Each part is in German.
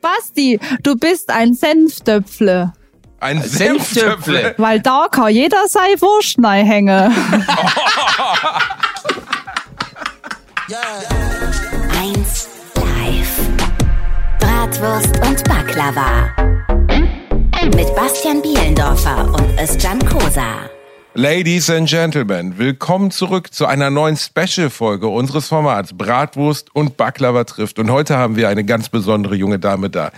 Basti, du bist ein Senftöpfle. Ein Senftöpfle. Weil da kann jeder sei Wurst hängen. Eins live. Bratwurst und Baklava. Mit Bastian Bielendorfer und Özcan Kosa. Ladies and Gentlemen, willkommen zurück zu einer neuen Special-Folge unseres Formats Bratwurst und Baklava trifft. Und heute haben wir eine ganz besondere junge Dame da.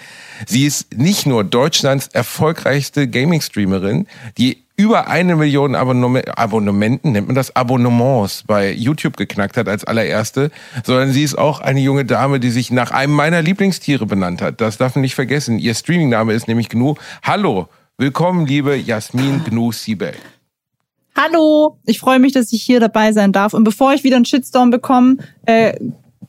Sie ist nicht nur Deutschlands erfolgreichste Gaming-Streamerin, die über eine Million Abonnement, Abonnementen, nennt man das Abonnements bei YouTube geknackt hat als allererste, sondern sie ist auch eine junge Dame, die sich nach einem meiner Lieblingstiere benannt hat. Das darf man nicht vergessen. Ihr Streaming-Name ist nämlich Gnu. Hallo, willkommen, liebe Jasmin Gnu Siebel. Hallo, ich freue mich, dass ich hier dabei sein darf. Und bevor ich wieder einen Shitstorm bekomme, äh,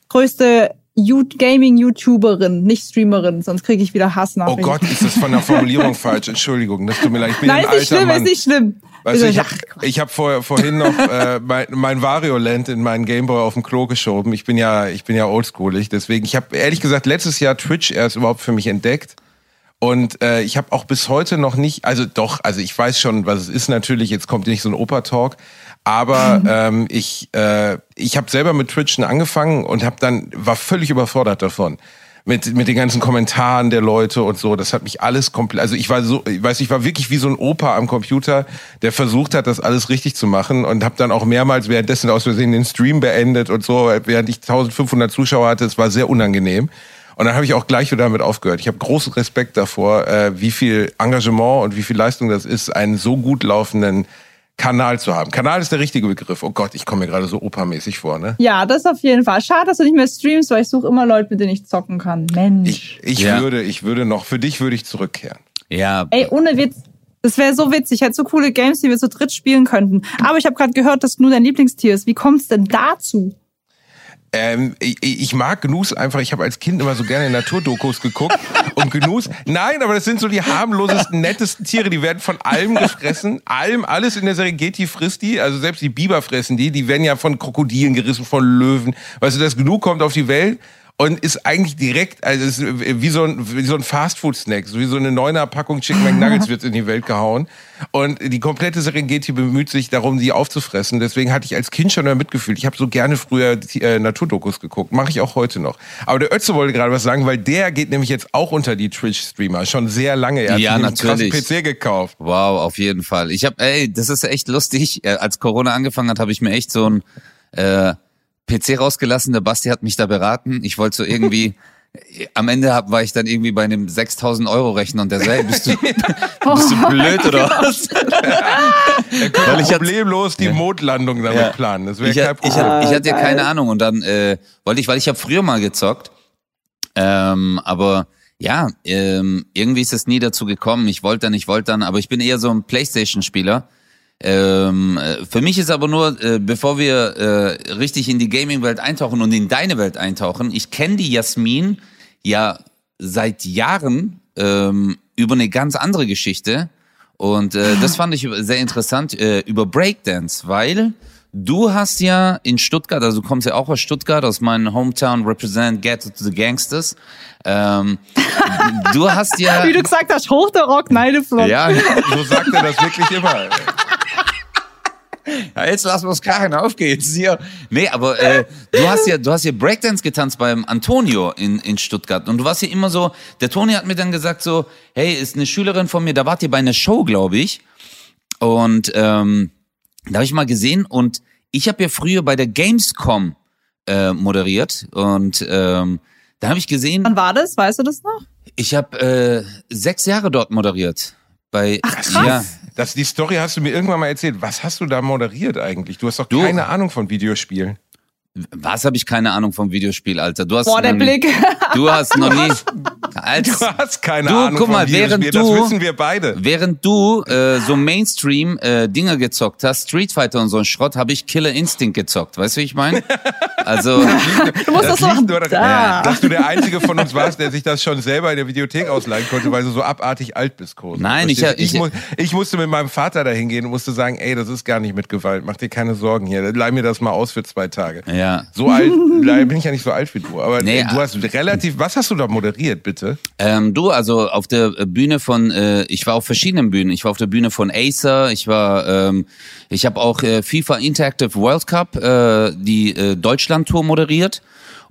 größte You- Gaming-YouTuberin, nicht Streamerin, sonst kriege ich wieder Oh Hassnachrichten. Gott, ist das von der Formulierung falsch? Entschuldigung, das tut mir leid. Ich bin Nein, ein ist nicht schlimm, Mann. ist nicht schlimm. Ist ich habe ich hab vor, vorhin noch äh, mein, mein Vario-Land in meinen Gameboy auf dem Klo geschoben. Ich bin ja, ich bin ja oldschoolig, deswegen. Ich habe ehrlich gesagt letztes Jahr Twitch erst überhaupt für mich entdeckt. Und äh, ich habe auch bis heute noch nicht, also doch, also ich weiß schon, was es ist natürlich, jetzt kommt nicht so ein Opa-Talk, aber ähm, ich, äh, ich habe selber mit Twitchen angefangen und habe dann, war völlig überfordert davon. Mit, mit den ganzen Kommentaren der Leute und so, das hat mich alles komplett, also ich war so, ich weiß, ich war wirklich wie so ein Opa am Computer, der versucht hat, das alles richtig zu machen und habe dann auch mehrmals währenddessen aus Versehen den Stream beendet und so, während ich 1500 Zuschauer hatte, es war sehr unangenehm. Und dann habe ich auch gleich wieder damit aufgehört. Ich habe großen Respekt davor, äh, wie viel Engagement und wie viel Leistung das ist, einen so gut laufenden Kanal zu haben. Kanal ist der richtige Begriff. Oh Gott, ich komme mir gerade so opermäßig vor, ne? Ja, das auf jeden Fall. Schade, dass du nicht mehr streamst, weil ich suche immer Leute, mit denen ich zocken kann. Mensch. Ich, ich Ja. würde, ich würde noch, für dich würde ich zurückkehren. Ja, Ey, ohne Witz. Das wäre so witzig. Ich hätte so coole Games, die wir zu dritt spielen könnten. Aber ich habe gerade gehört, dass Gnu dein Lieblingstier ist. Wie kommt's denn dazu? Ähm, ich, ich mag Gnus einfach. Ich habe als Kind immer so gerne Naturdokus geguckt. Und Gnus, nein, aber das sind so die harmlosesten, nettesten Tiere. Die werden von allem gefressen. Allem, alles in der Serengeti frisst die. Also selbst die Biber fressen die. Die werden ja von Krokodilen gerissen, von Löwen. Weißt du, das Gnu kommt auf die Welt und ist eigentlich direkt, also ist wie so ein, wie so ein Fastfood-Snack, so wie so eine neuner Packung Chicken McNuggets wird in die Welt gehauen. Und die komplette Serengeti bemüht sich darum, die aufzufressen. Deswegen hatte ich als Kind schon immer Mitgefühl. Ich habe so gerne früher äh, Naturdokus geguckt. Mache ich auch heute noch. Aber der Ötze wollte gerade was sagen, weil der geht nämlich jetzt auch unter die Twitch-Streamer. Schon sehr lange. Er hat Ja, sich einen natürlich. PC gekauft. wow, auf jeden Fall. Ich habe, ey, das ist echt lustig. Äh, Als Corona angefangen hat, habe ich mir echt so ein äh, PC rausgelassen. Der Basti hat mich da beraten. Ich wollte so irgendwie, am Ende hab, war ich dann irgendwie bei einem 6000 Euro Rechner und der so, hey, bist du, bist du blöd oder was? Er Weil ich problemlos die Mondlandung damit Ja. planen. Das wäre ich, kein hab- ich, Problem. hab- ich hatte ja keine Ahnung und dann äh, wollte ich, weil ich habe früher mal gezockt, ähm, aber ja, ähm, irgendwie ist es nie dazu gekommen. Ich wollte dann, ich wollte dann, aber ich bin eher so ein PlayStation-Spieler. Ähm, äh, für mich ist aber nur, äh, bevor wir äh, richtig in die Gaming-Welt eintauchen und in deine Welt eintauchen, ich kenne die Jasmin ja seit Jahren ähm, über eine ganz andere Geschichte. Und äh, das fand ich sehr interessant äh, über Breakdance, weil du hast ja in Stuttgart, also du kommst ja auch aus Stuttgart, aus meinem Hometown Represent Get to the Gangsters. Ähm, du hast ja, Wie du gesagt hast, hoch der Rock, Neideflop. ja, So sagt er das wirklich immer. Ja, jetzt lassen wir es krachen, auf geht's hier. Nee, aber äh, du hast ja, du hast ja Breakdance getanzt beim Antonio in, in Stuttgart und du warst ja immer so, der Toni hat mir dann gesagt so, hey, ist eine Schülerin von mir, da wart ihr bei einer Show, glaube ich. Und ähm, da habe ich mal gesehen und ich habe ja früher bei der Gamescom äh, moderiert und ähm, da habe ich gesehen, Wann war das? Weißt du das noch? ich habe äh, sechs Jahre dort moderiert. Bei, Ach, krass. Ja, Das, die Story hast du mir irgendwann mal erzählt. Was hast du da moderiert eigentlich? Du hast doch Du- keine Ahnung von Videospielen. Was habe ich keine Ahnung vom Videospiel, Alter. Du hast Boah, der noch nie- Blick. Du hast noch nie. Als, Du hast keine Du, Ahnung guck mal, Videospielen. während das du- wissen wir beide. während du äh, so Mainstream äh, Dinger gezockt hast, Street Fighter und so ein Schrott, habe ich Killer Instinct gezockt. Weißt du, wie ich meine? Also, Du musst das so liegt machen. nur Da. dass du der Einzige von uns warst, der sich das schon selber in der Videothek ausleihen konnte, weil du so abartig alt bist, Kosen. Nein, ich- ich- mu ich musste mit meinem Vater dahin gehen und musste sagen, ey, das ist gar nicht mit Gewalt, mach dir keine Sorgen hier, leih mir das mal aus für zwei Tage. ja. So alt, bin ich ja nicht so alt wie du, aber Nee, äh, du hast relativ, was hast du da moderiert, bitte? Ähm, du, also auf der Bühne von, äh, ich war auf verschiedenen Bühnen. Ich war auf der Bühne von Acer, ich war, ähm, ich habe auch äh, FIFA Interactive World Cup, äh, die äh, Deutschland-Tour moderiert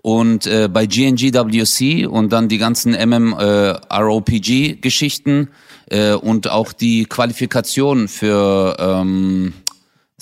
und äh, bei GNGWC und dann die ganzen MMORPG-Geschichten äh, und auch die Qualifikation für, ähm,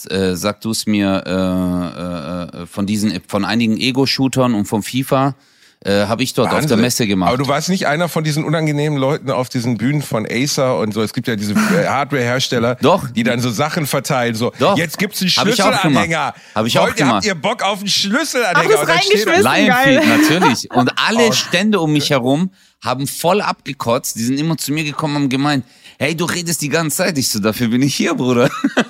äh, sag du es mir, äh, äh, von diesen, von einigen Ego-Shootern und von FIFA. Äh, habe ich dort auf der Wahnsinn. Messe gemacht. Aber du warst nicht einer von diesen unangenehmen Leuten auf diesen Bühnen von Acer und so. Es gibt ja diese äh, Hardware-Hersteller, Doch. die dann so Sachen verteilen. So, Doch. jetzt gibt's einen Schlüsselanhänger. Hab ich auch gemacht. Habt ihr Bock auf einen Schlüsselanhänger? Ach, das reingeschmissen. Lionfield, geil. natürlich. Und alle Stände um mich herum haben voll abgekotzt. Die sind immer zu mir gekommen und haben gemeint, hey, du redest die ganze Zeit. Ich so, dafür bin ich hier, Bruder.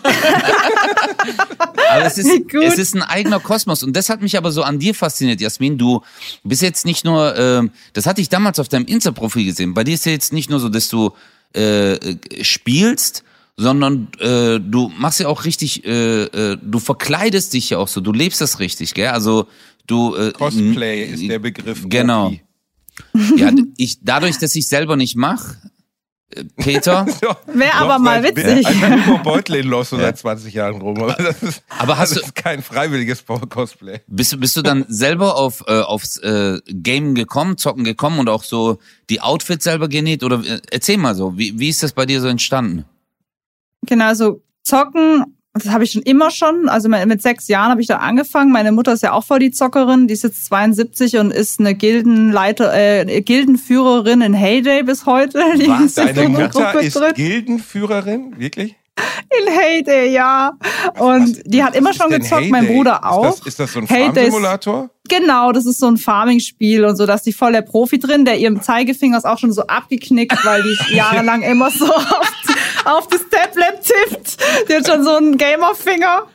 aber es ist, gut. es ist ein eigener Kosmos. Und das hat mich aber so an dir fasziniert, Jasmin. Du bist jetzt nicht nur, ähm, das hatte ich damals auf deinem Insta-Profil gesehen. Bei dir ist ja jetzt nicht nur so, dass du äh, äh, spielst, sondern äh, du machst ja auch richtig, äh, äh, du verkleidest dich ja auch so, du lebst das richtig, gell? Also du äh, Cosplay ist der Begriff. Genau. Ja, ich dadurch, dass ich selber nicht mache, äh, Peter. Wäre doch, aber mal seit- witzig. Also Hugo Beutlin läuft so seit 20 Jahren rum. Aber das ist, Aber hast das du- ist kein freiwilliges Cosplay. Bist, du- bist du dann selber auf äh, aufs äh, Game gekommen, zocken gekommen und auch so die Outfits selber genäht? Oder äh, erzähl mal so, wie, wie ist das bei dir so entstanden? Genau, so zocken, das habe ich schon immer schon. Also mit sechs Jahren habe ich da angefangen. Meine Mutter ist ja auch voll die Zockerin. Die ist jetzt 72 und ist eine Gildenleiter, äh, Gildenführerin in Heyday bis heute. Die Was? Deine Mutter ist drin. Gildenführerin? Wirklich? In Heyday, ja. Und die hat immer Was schon gezockt, mein Heyday? Bruder auch. Ist das, ist das so ein Farmsimulator? Genau, das ist so ein Farming-Spiel und so, da ist die voll der Profi drin, der ihrem Zeigefinger ist auch schon so abgeknickt, weil die jahrelang immer so auf, auf das Tablet tippt. Die hat schon so einen Gamer-Finger.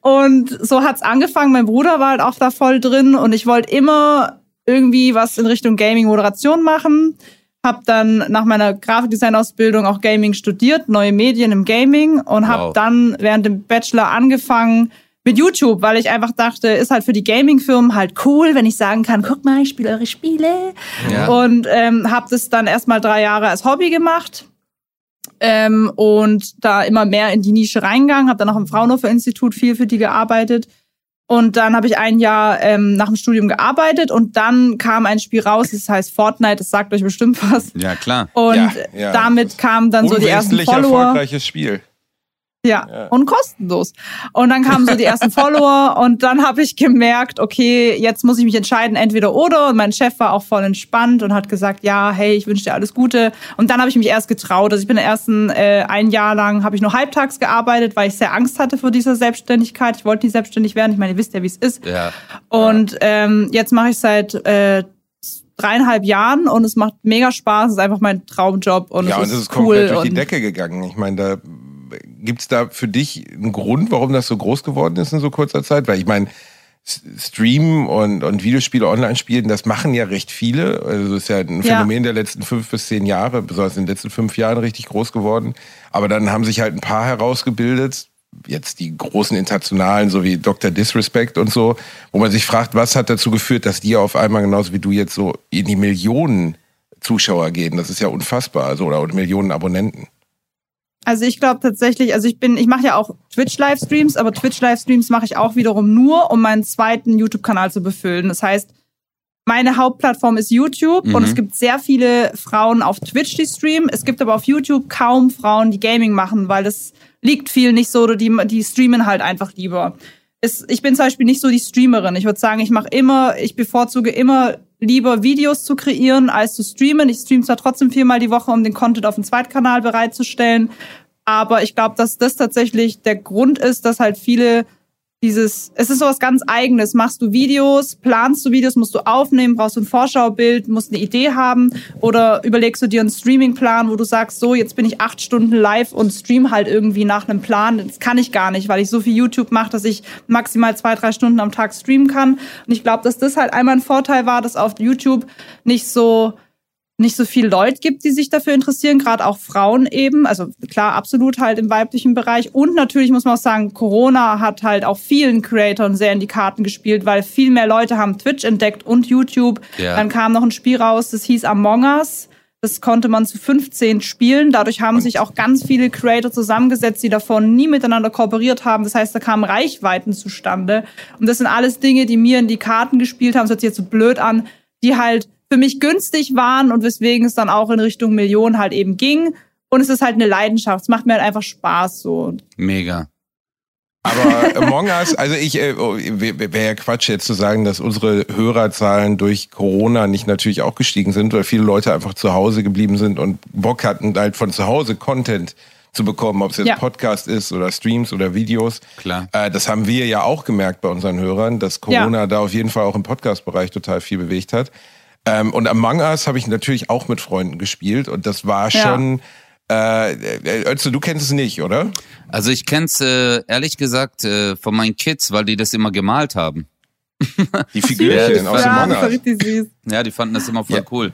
Und so hat's angefangen. Mein Bruder war halt auch da voll drin und ich wollte immer irgendwie was in Richtung Gaming-Moderation machen. Hab dann nach meiner Grafikdesign-Ausbildung auch Gaming studiert, neue Medien im Gaming und hab Wow. dann während dem Bachelor angefangen mit YouTube, weil ich einfach dachte, ist halt für die Gaming-Firmen halt cool, wenn ich sagen kann, guck mal, ich spiele eure Spiele. Ja. Und ähm, habe das dann erstmal drei Jahre als Hobby gemacht. Ähm, und da immer mehr in die Nische reingegangen, habe dann auch im Fraunhofer-Institut viel für die gearbeitet. Und dann habe ich ein Jahr ähm, nach dem Studium gearbeitet und dann kam ein Spiel raus, das heißt Fortnite, das sagt euch bestimmt was. Ja, klar. Und Ja, ja. damit kamen dann so die ersten Follower. erfolgreiches Spiel. Ja, Ja. und kostenlos. Und dann kamen so die ersten Follower und dann habe ich gemerkt, okay, jetzt muss ich mich entscheiden, entweder oder. Und mein Chef war auch voll entspannt und hat gesagt, ja, hey, ich wünsche dir alles Gute. Und dann habe ich mich erst getraut. Also ich bin ersten äh, ein Jahr lang habe ich nur halbtags gearbeitet, weil ich sehr Angst hatte vor dieser Selbstständigkeit. Ich wollte nicht selbstständig werden. Ich meine, ihr wisst ja, wie es ist. Ja. Und ähm, jetzt mache ich seit äh, dreieinhalb Jahren und es macht mega Spaß. Es ist einfach mein Traumjob und Ja, und es es ist ist komplett cool. durch die Decke gegangen. Ich meine, da gibt's da für dich einen Grund, warum das so groß geworden ist in so kurzer Zeit? Weil ich meine, Streamen und, und Videospiele online spielen, das machen ja recht viele. Also das ist ja ein Ja. Phänomen der letzten fünf bis zehn Jahre, besonders in den letzten fünf Jahren richtig groß geworden. Aber dann haben sich halt ein paar herausgebildet, jetzt die großen internationalen, so wie Dr. Disrespect und so, wo man sich fragt, was hat dazu geführt, dass die auf einmal genauso wie du jetzt so in die Millionen Zuschauer gehen. Das ist ja unfassbar, also oder, oder Millionen Abonnenten. Also ich glaube tatsächlich, also ich bin, ich mache ja auch Twitch-Livestreams, aber Twitch-Livestreams mache ich auch wiederum nur, um meinen zweiten YouTube-Kanal zu befüllen. Das heißt, meine Hauptplattform ist YouTube und Mhm. es gibt sehr viele Frauen auf Twitch, die streamen. Es gibt aber auf YouTube kaum Frauen, die Gaming machen, weil das liegt viel nicht so oder die, die streamen halt einfach lieber. Es, ich bin zum Beispiel nicht so die Streamerin. Ich würde sagen, ich mache immer, ich bevorzuge immer lieber Videos zu kreieren als zu streamen. Ich streame zwar trotzdem viermal die Woche, um den Content auf dem Zweitkanal bereitzustellen, aber ich glaube, dass das tatsächlich der Grund ist, dass halt viele dieses, es ist sowas ganz eigenes. Machst du Videos, planst du Videos, musst du aufnehmen, brauchst du ein Vorschaubild, musst eine Idee haben oder überlegst du dir einen Streamingplan, wo du sagst, so, jetzt bin ich acht Stunden live und stream halt irgendwie nach einem Plan. Das kann ich gar nicht, weil ich so viel YouTube mache, dass ich maximal zwei, drei Stunden am Tag streamen kann. Und ich glaube, dass das halt einmal ein Vorteil war, dass auf YouTube nicht so nicht so viel Leute gibt, die sich dafür interessieren, gerade auch Frauen eben. Also klar, absolut halt im weiblichen Bereich. Und natürlich muss man auch sagen, Corona hat halt auch vielen Creatoren sehr in die Karten gespielt, weil viel mehr Leute haben Twitch entdeckt und YouTube. Ja. Dann kam noch ein Spiel raus, das hieß Among Us. Das konnte man zu 15 spielen. Dadurch haben sich auch ganz viele Creator zusammengesetzt, die davon nie miteinander kooperiert haben. Das heißt, da kamen Reichweiten zustande. Und das sind alles Dinge, die mir in die Karten gespielt haben. Das hört sich jetzt so blöd an, die halt für mich günstig waren und weswegen es dann auch in Richtung Millionen halt eben ging. Und es ist halt eine Leidenschaft. Es macht mir halt einfach Spaß so. Mega. Aber Among Us, also ich, äh, oh, wäre ja Quatsch jetzt zu sagen, dass unsere Hörerzahlen durch Corona nicht natürlich auch gestiegen sind, weil viele Leute einfach zu Hause geblieben sind und Bock hatten, halt von zu Hause Content zu bekommen, ob es jetzt ja. Podcast ist oder Streams oder Videos. Klar. Äh, das haben wir ja auch gemerkt bei unseren Hörern, dass Corona ja. da auf jeden Fall auch im Podcast-Bereich total viel bewegt hat. Ähm, und Among Us habe ich natürlich auch mit Freunden gespielt und das war schon. Ja. Äh, also du kennst es nicht, oder? Also ich kenn's äh, ehrlich gesagt äh, von meinen Kids, weil die das immer gemalt haben. Die Figürchen ja, aus Among Us. Ja, die fanden das immer voll ja. cool.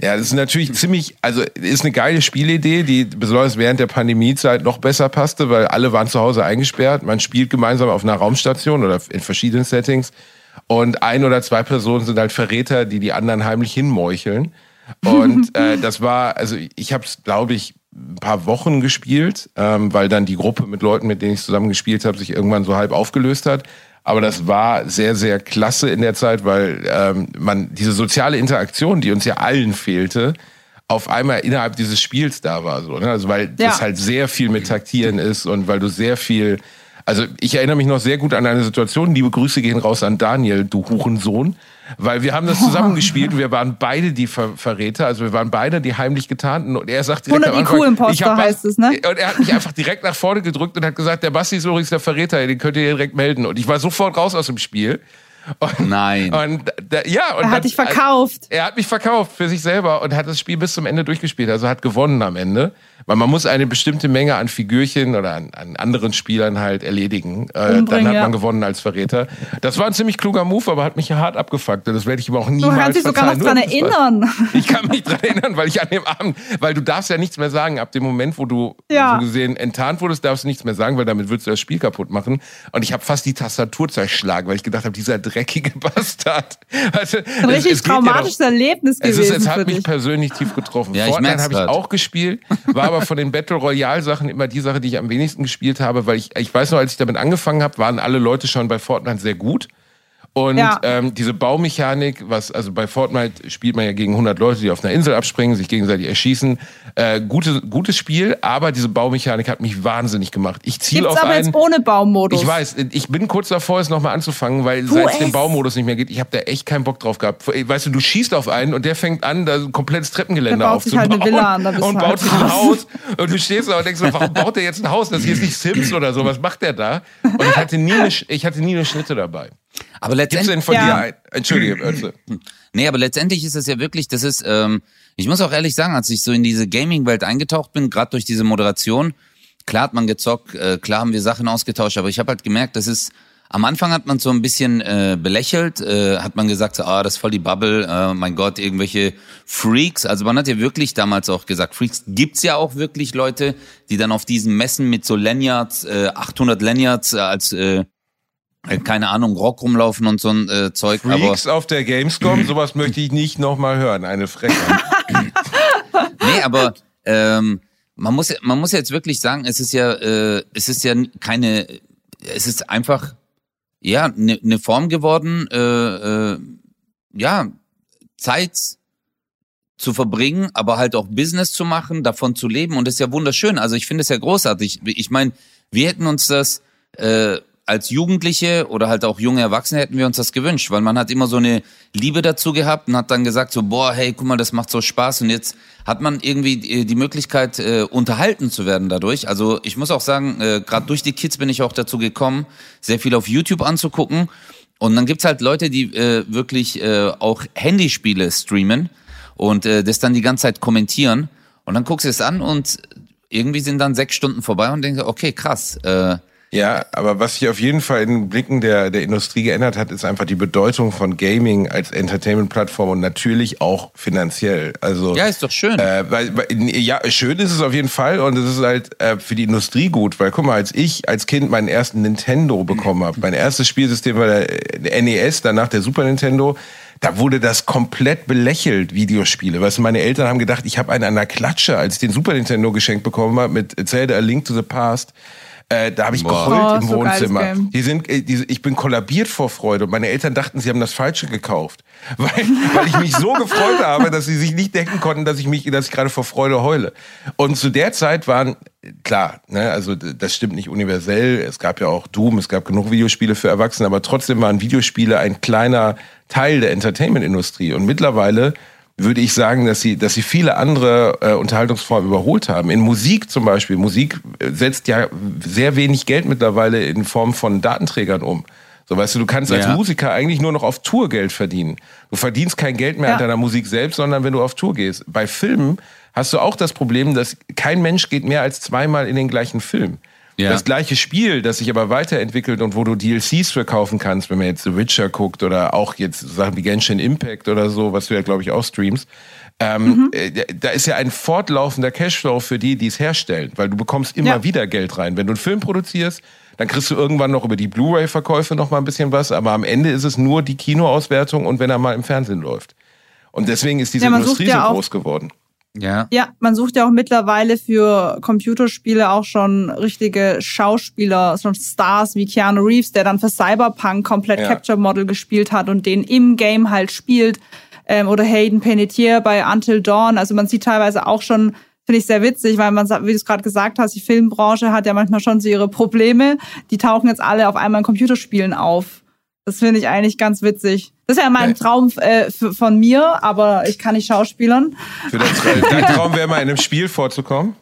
Ja, das ist natürlich ziemlich, also ist eine geile Spielidee, die besonders während der Pandemiezeit noch besser passte, weil alle waren zu Hause eingesperrt. Man spielt gemeinsam auf einer Raumstation oder in verschiedenen Settings. Und ein oder zwei Personen sind halt Verräter, die die anderen heimlich hinmeucheln. Und äh, das war, also ich habe es, glaube ich, ein paar Wochen gespielt, ähm, weil dann die Gruppe mit Leuten, mit denen ich zusammen gespielt habe, sich irgendwann so halb aufgelöst hat. Aber das war sehr, sehr klasse in der Zeit, weil ähm, man diese soziale Interaktion, die uns ja allen fehlte, auf einmal innerhalb dieses Spiels da war. So, ne? Also weil ja. das halt sehr viel mit Taktieren ist und weil du sehr viel also ich erinnere mich noch sehr gut an eine Situation. Liebe Grüße gehen raus an Daniel, du Hurensohn. Weil wir haben das zusammengespielt und wir waren beide die Ver Verräter, also wir waren beide die heimlich getarnten und er sagt direkt 100 IQ Imposter heißt es, ne? Und er hat mich einfach direkt nach vorne gedrückt und hat gesagt, der Basti ist übrigens der Verräter, den könnt ihr direkt melden. Und ich war sofort raus aus dem Spiel. Und, Nein. Und, ja, und er hat dann, dich verkauft. Er hat mich verkauft für sich selber und hat das Spiel bis zum Ende durchgespielt. Also hat gewonnen am Ende. Weil man muss eine bestimmte Menge an Figürchen oder an, an anderen Spielern halt erledigen. Äh, dann hat man gewonnen als Verräter. Das war ein ziemlich kluger Move, aber hat mich hart abgefuckt. Das werde ich aber auch niemals Du kannst dich sogar noch dran erinnern. Ich kann mich dran erinnern, weil ich an dem Abend, weil du darfst ja nichts mehr sagen. Ab dem Moment, wo du ja. so gesehen enttarnt wurdest, darfst du nichts mehr sagen, weil damit würdest du das Spiel kaputt machen. Und ich habe fast die Tastatur zerschlagen, weil ich gedacht habe, dieser dreckige Bastard. Also, ein richtig es, es traumatisches ja Erlebnis gewesen. Es, ist, es hat mich persönlich tief getroffen. Ja, Fortnite habe ich auch gespielt, war aber von den Battle Royale Sachen immer die Sache, die ich am wenigsten gespielt habe, weil ich, ich weiß noch, als ich damit angefangen habe, waren alle Leute schon bei Fortnite sehr gut. Und ja. ähm, diese Baumechanik, was also bei Fortnite spielt man ja gegen 100 Leute, die auf einer Insel abspringen, sich gegenseitig erschießen. Äh, gute, gutes Spiel, aber diese Baumechanik hat mich wahnsinnig gemacht. Ich ziele auf aber einen. jetzt ohne Baumodus. Ich weiß, ich bin kurz davor, es nochmal anzufangen, weil seit es den Baumodus nicht mehr geht, ich habe da echt keinen Bock drauf gehabt. Weißt du, du schießt auf einen und der fängt an, da ein komplettes Treppengeländer aufzubauen halt Villa an, und baut sich ein Haus. Und du stehst da und denkst, warum baut der jetzt ein Haus? Das hier ist nicht Sims oder so. Was macht der da? Und ich hatte nie eine, ich hatte nie eine Schnitte dabei. Aber letztendlich. Gibt's denn von ja. dir ein? Entschuldige, Ötze. Nee, aber letztendlich ist es ja wirklich, das ist, ähm, ich muss auch ehrlich sagen, als ich so in diese Gaming-Welt eingetaucht bin, gerade durch diese Moderation, klar hat man gezockt, äh, klar haben wir Sachen ausgetauscht, aber ich habe halt gemerkt, das ist, am Anfang hat man so ein bisschen äh, belächelt, äh, hat man gesagt, so, ah, das ist voll die Bubble, äh, mein Gott, irgendwelche Freaks. Also man hat ja wirklich damals auch gesagt, Freaks gibt's ja auch wirklich Leute, die dann auf diesen Messen mit so Lanyards, äh, 800 Lanyards äh, als äh, äh, keine Ahnung, Rock rumlaufen und so ein äh, Zeug. Freaks aber auf der Gamescom, sowas möchte ich nicht nochmal hören, eine Frechheit. nee, aber ähm, man muss man muss jetzt wirklich sagen, es ist ja äh, es ist ja keine es ist einfach ja eine ne Form geworden, äh, äh, ja Zeit zu verbringen, aber halt auch Business zu machen, davon zu leben und das ist ja wunderschön. Also ich finde es ja großartig. Ich meine, wir hätten uns das äh, als Jugendliche oder halt auch junge Erwachsene hätten wir uns das gewünscht, weil man hat immer so eine Liebe dazu gehabt und hat dann gesagt so, boah, hey, guck mal, das macht so Spaß und jetzt hat man irgendwie die die Möglichkeit, äh, unterhalten zu werden dadurch. Also ich muss auch sagen, äh, gerade durch die Kids bin ich auch dazu gekommen, sehr viel auf YouTube anzugucken und dann gibt's halt Leute, die äh, wirklich äh, auch Handyspiele streamen und äh, das dann die ganze Zeit kommentieren und dann guckst du es an und irgendwie sind dann sechs Stunden vorbei und denkst, okay, krass. Äh, Ja, aber was sich auf jeden Fall in den Blicken der, der Industrie geändert hat, ist einfach die Bedeutung von Gaming als Entertainment-Plattform und natürlich auch finanziell. Also ja, ist doch schön. Äh, weil, weil, ja, schön ist es auf jeden Fall und es ist halt äh, für die Industrie gut, weil guck mal, als ich als Kind meinen ersten Nintendo bekommen habe, mein erstes Spielsystem war der, der NES, danach der Super Nintendo, da wurde das komplett belächelt, Videospiele. Weißt du, meine Eltern haben gedacht, ich habe einen an der Klatsche, als ich den Super Nintendo geschenkt bekommen habe mit Zelda A Link to the Past. Äh, da habe ich Boah. geheult Oh, im so Wohnzimmer. Die sind, äh, die, ich bin kollabiert vor Freude und meine Eltern dachten, sie haben das Falsche gekauft, weil, weil ich mich so gefreut habe, dass sie sich nicht denken konnten, dass ich mich, dass ich gerade vor Freude heule. Und zu der Zeit waren klar, ne, also das stimmt nicht universell. Es gab ja auch Doom, es gab genug Videospiele für Erwachsene, aber trotzdem waren Videospiele ein kleiner Teil der Entertainment-Industrie. Und mittlerweile würde ich sagen, dass sie, dass sie viele andere äh, Unterhaltungsformen überholt haben. In Musik zum Beispiel. Musik äh, setzt ja sehr wenig Geld mittlerweile in Form von Datenträgern um. So, weißt du, du kannst als Ja. Musiker eigentlich nur noch auf Tour Geld verdienen. Du verdienst kein Geld mehr Ja. an deiner Musik selbst, sondern wenn du auf Tour gehst. Bei Filmen hast du auch das Problem, dass kein Mensch geht mehr als zweimal in den gleichen Film. Ja. Das gleiche Spiel, das sich aber weiterentwickelt und wo du DLCs für kaufen kannst, wenn man jetzt The Witcher guckt oder auch jetzt Sachen wie Genshin Impact oder so, was du ja, glaube ich, auch streamst. Ähm, äh, Da ist ja ein fortlaufender Cashflow für die, die es herstellen, weil du bekommst immer Ja. wieder Geld rein. Wenn du einen Film produzierst, dann kriegst du irgendwann noch über die Blu-ray-Verkäufe noch mal ein bisschen was, aber am Ende ist es nur die Kinoauswertung und wenn er mal im Fernsehen läuft. Und deswegen ist diese Ja, Industrie so groß geworden. Ja. Ja, man sucht ja auch mittlerweile für Computerspiele auch schon richtige Schauspieler, schon Stars wie Keanu Reeves, der dann für Cyberpunk komplett Ja. Capture Model gespielt hat und den im Game halt spielt. Ähm, oder Hayden Panettiere bei Until Dawn. Also man sieht teilweise auch schon, finde ich sehr witzig, weil man, wie du es gerade gesagt hast, die Filmbranche hat ja manchmal schon so ihre Probleme. Die tauchen jetzt alle auf einmal in Computerspielen auf. Das finde ich eigentlich ganz witzig. Das ist ja mein Ja. Traum äh, von mir, aber ich kann nicht schauspielern. Für dein, dein Traum wäre mal in einem Spiel vorzukommen.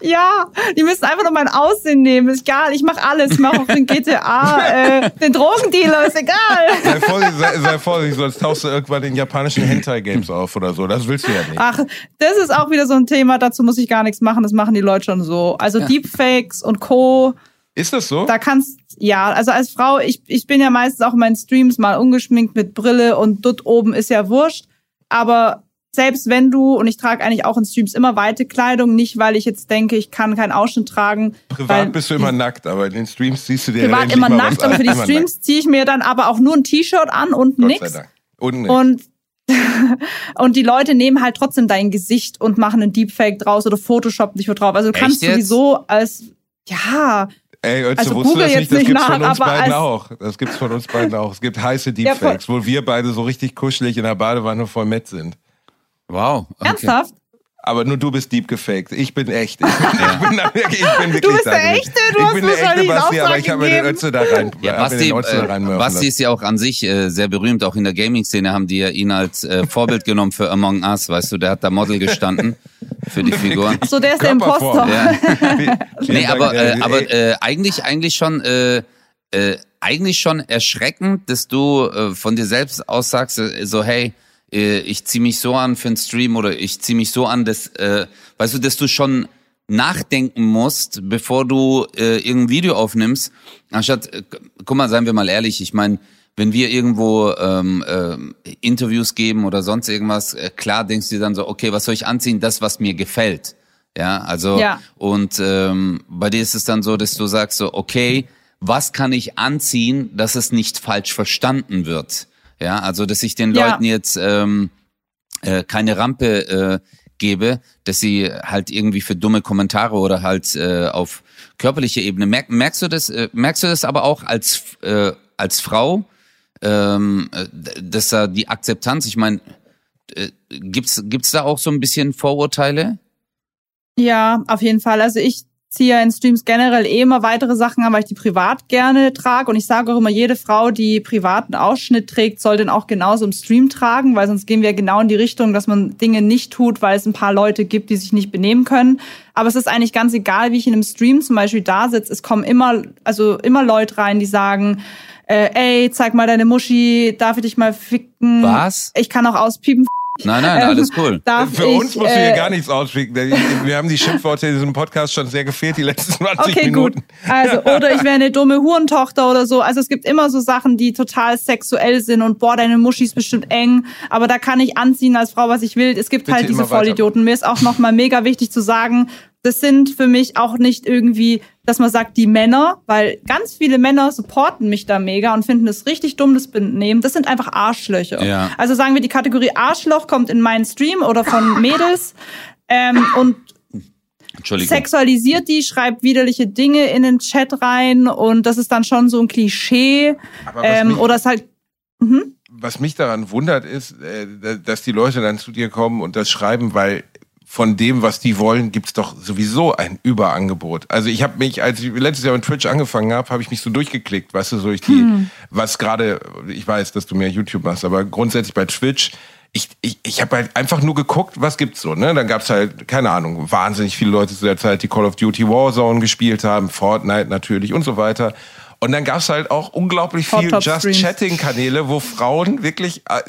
Ja, die müssen einfach nur mein Aussehen nehmen. Ist egal, ich mache alles. Ich mache auch den GTA, äh, den Drogendealer, ist egal. Sei vorsichtig, sei, sei vorsichtig, sonst tauchst du irgendwann in japanischen Hentai-Games auf oder so. Das willst du ja nicht. Ach, das ist auch wieder so ein Thema, dazu muss ich gar nichts machen, das machen die Leute schon so. Also Deepfakes und Co., Ist das so? da kannst, ja, also als Frau, ich, ich bin ja meistens auch in meinen Streams mal ungeschminkt mit Brille und dort oben ist ja wurscht. Aber selbst wenn du, und ich trage eigentlich auch in Streams immer weite Kleidung, nicht weil ich jetzt denke, ich kann keinen Ausschnitt tragen. weil Privat bist du immer nackt, aber in den Streams siehst du dir privat endlich immer mal nackt, was aber für die Immer Streams ziehe ich mir dann aber auch nur ein T-Shirt an und. Gott nix. Und nix. Und, und die Leute nehmen halt trotzdem dein Gesicht und machen einen Deepfake draus oder Photoshoppen dich wo drauf. Also du Echt kannst jetzt? sowieso als, ja, Ey, Ötze, also wusstest du das nicht? Das gibt's nach, von uns beiden auch. Das gibt's von uns beiden auch. Es gibt heiße Ja, Deepfakes, wo wir beide so richtig kuschelig in der Badewanne voll Met sind. Wow. Okay. ernsthaft? Aber nur du bist deep gefaked. Ich bin echt. Ich bin, ich bin, ich bin wirklich bist da der. Echte, du ich hast bin der echte Basti, aber ich habe mir den. Ötze da rein. Ja, hab mir Basti, den Ötze da äh, reinwerfen Basti ist ja auch an sich äh, sehr berühmt. Auch in der Gaming-Szene haben die ja ihn als äh, Vorbild genommen für Among Us. Weißt du, der hat da Model gestanden für die Figur. So, der ist der. Imposter. Ja. Nee, aber, äh, äh, aber äh, eigentlich, eigentlich schon, äh, äh, eigentlich schon erschreckend, dass du äh, von dir selbst aussagst, äh, so hey, äh, ich zieh mich so an für einen Stream oder ich zieh mich so an, dass, äh, weißt du, dass du schon nachdenken musst, bevor du äh, irgendein Video aufnimmst, anstatt, äh, guck mal, seien wir mal ehrlich, ich meine, wenn wir irgendwo ähm, ähm, Interviews geben oder sonst irgendwas, äh, klar denkst du dir dann so, okay, was soll ich anziehen? Das, was mir gefällt. Ja, also Ja. und ähm, bei dir ist es dann so, dass du sagst so, okay, was kann ich anziehen, dass es nicht falsch verstanden wird? Ja, also dass ich den Ja. Leuten jetzt ähm, äh, keine Rampe äh, gebe, dass sie halt irgendwie für dumme Kommentare oder halt äh, auf körperlicher Ebene merk, merkst du das? Äh, merkst du das aber auch als äh, als Frau, ähm, äh, dass da die Akzeptanz? Ich meine, äh, gibt's gibt's da auch so ein bisschen Vorurteile? Ja, auf jeden Fall. Also ich ziehe in Streams generell eh immer weitere Sachen an, weil ich die privat gerne trage. Und ich sage auch immer, jede Frau, die privaten Ausschnitt trägt, soll den auch genauso im Stream tragen, weil sonst gehen wir genau in die Richtung, dass man Dinge nicht tut, weil es ein paar Leute gibt, die sich nicht benehmen können. Aber es ist eigentlich ganz egal, wie ich in einem Stream zum Beispiel da sitze. Es kommen immer, also immer Leute rein, die sagen, äh, ey, zeig mal deine Muschi, darf ich dich mal ficken? Was? Ich kann auch auspiepen. Nein, nein, alles cool. Darf Für ich, uns musst du äh, hier gar nichts ausschicken. Wir haben die Schimpfworte in diesem Podcast schon sehr gefehlt, die letzten 20 Okay, Minuten. gut. Also, oder ich wäre eine dumme Hurentochter oder so. Also es gibt immer so Sachen, die total sexuell sind und boah, deine Muschi ist bestimmt eng. Aber da kann ich anziehen als Frau, was ich will. Es gibt Bitte halt diese weiter. Vollidioten. Mir ist auch nochmal mega wichtig zu sagen, das sind für mich auch nicht irgendwie, dass man sagt, die Männer, weil ganz viele Männer supporten mich da mega und finden es richtig dumm, das Benehmen. Das sind einfach Arschlöcher. Ja. Also sagen wir, die Kategorie Arschloch kommt in meinen Stream oder von Mädels. Ähm, und sexualisiert die, schreibt widerliche Dinge in den Chat rein und das ist dann schon so ein Klischee. Ähm, mich- oder es halt, was mich daran wundert, ist, äh, dass die Leute dann zu dir kommen und das schreiben, weil von dem, was die wollen, gibt's doch sowieso ein Überangebot. Also ich habe mich, als ich letztes Jahr mit Twitch angefangen habe, habe ich mich so durchgeklickt, weißt du, so ich die, was gerade, ich weiß, dass du mehr YouTube machst, aber grundsätzlich bei Twitch, ich, ich, ich habe halt einfach nur geguckt, was gibt's so, ne? Dann gab's halt, keine Ahnung, wahnsinnig viele Leute zu der Zeit, die Call of Duty Warzone gespielt haben, Fortnite natürlich und so weiter. Und dann gab's halt auch unglaublich viel Hot Top Just Streams. Chatting-Kanäle, wo Frauen wirklich äh,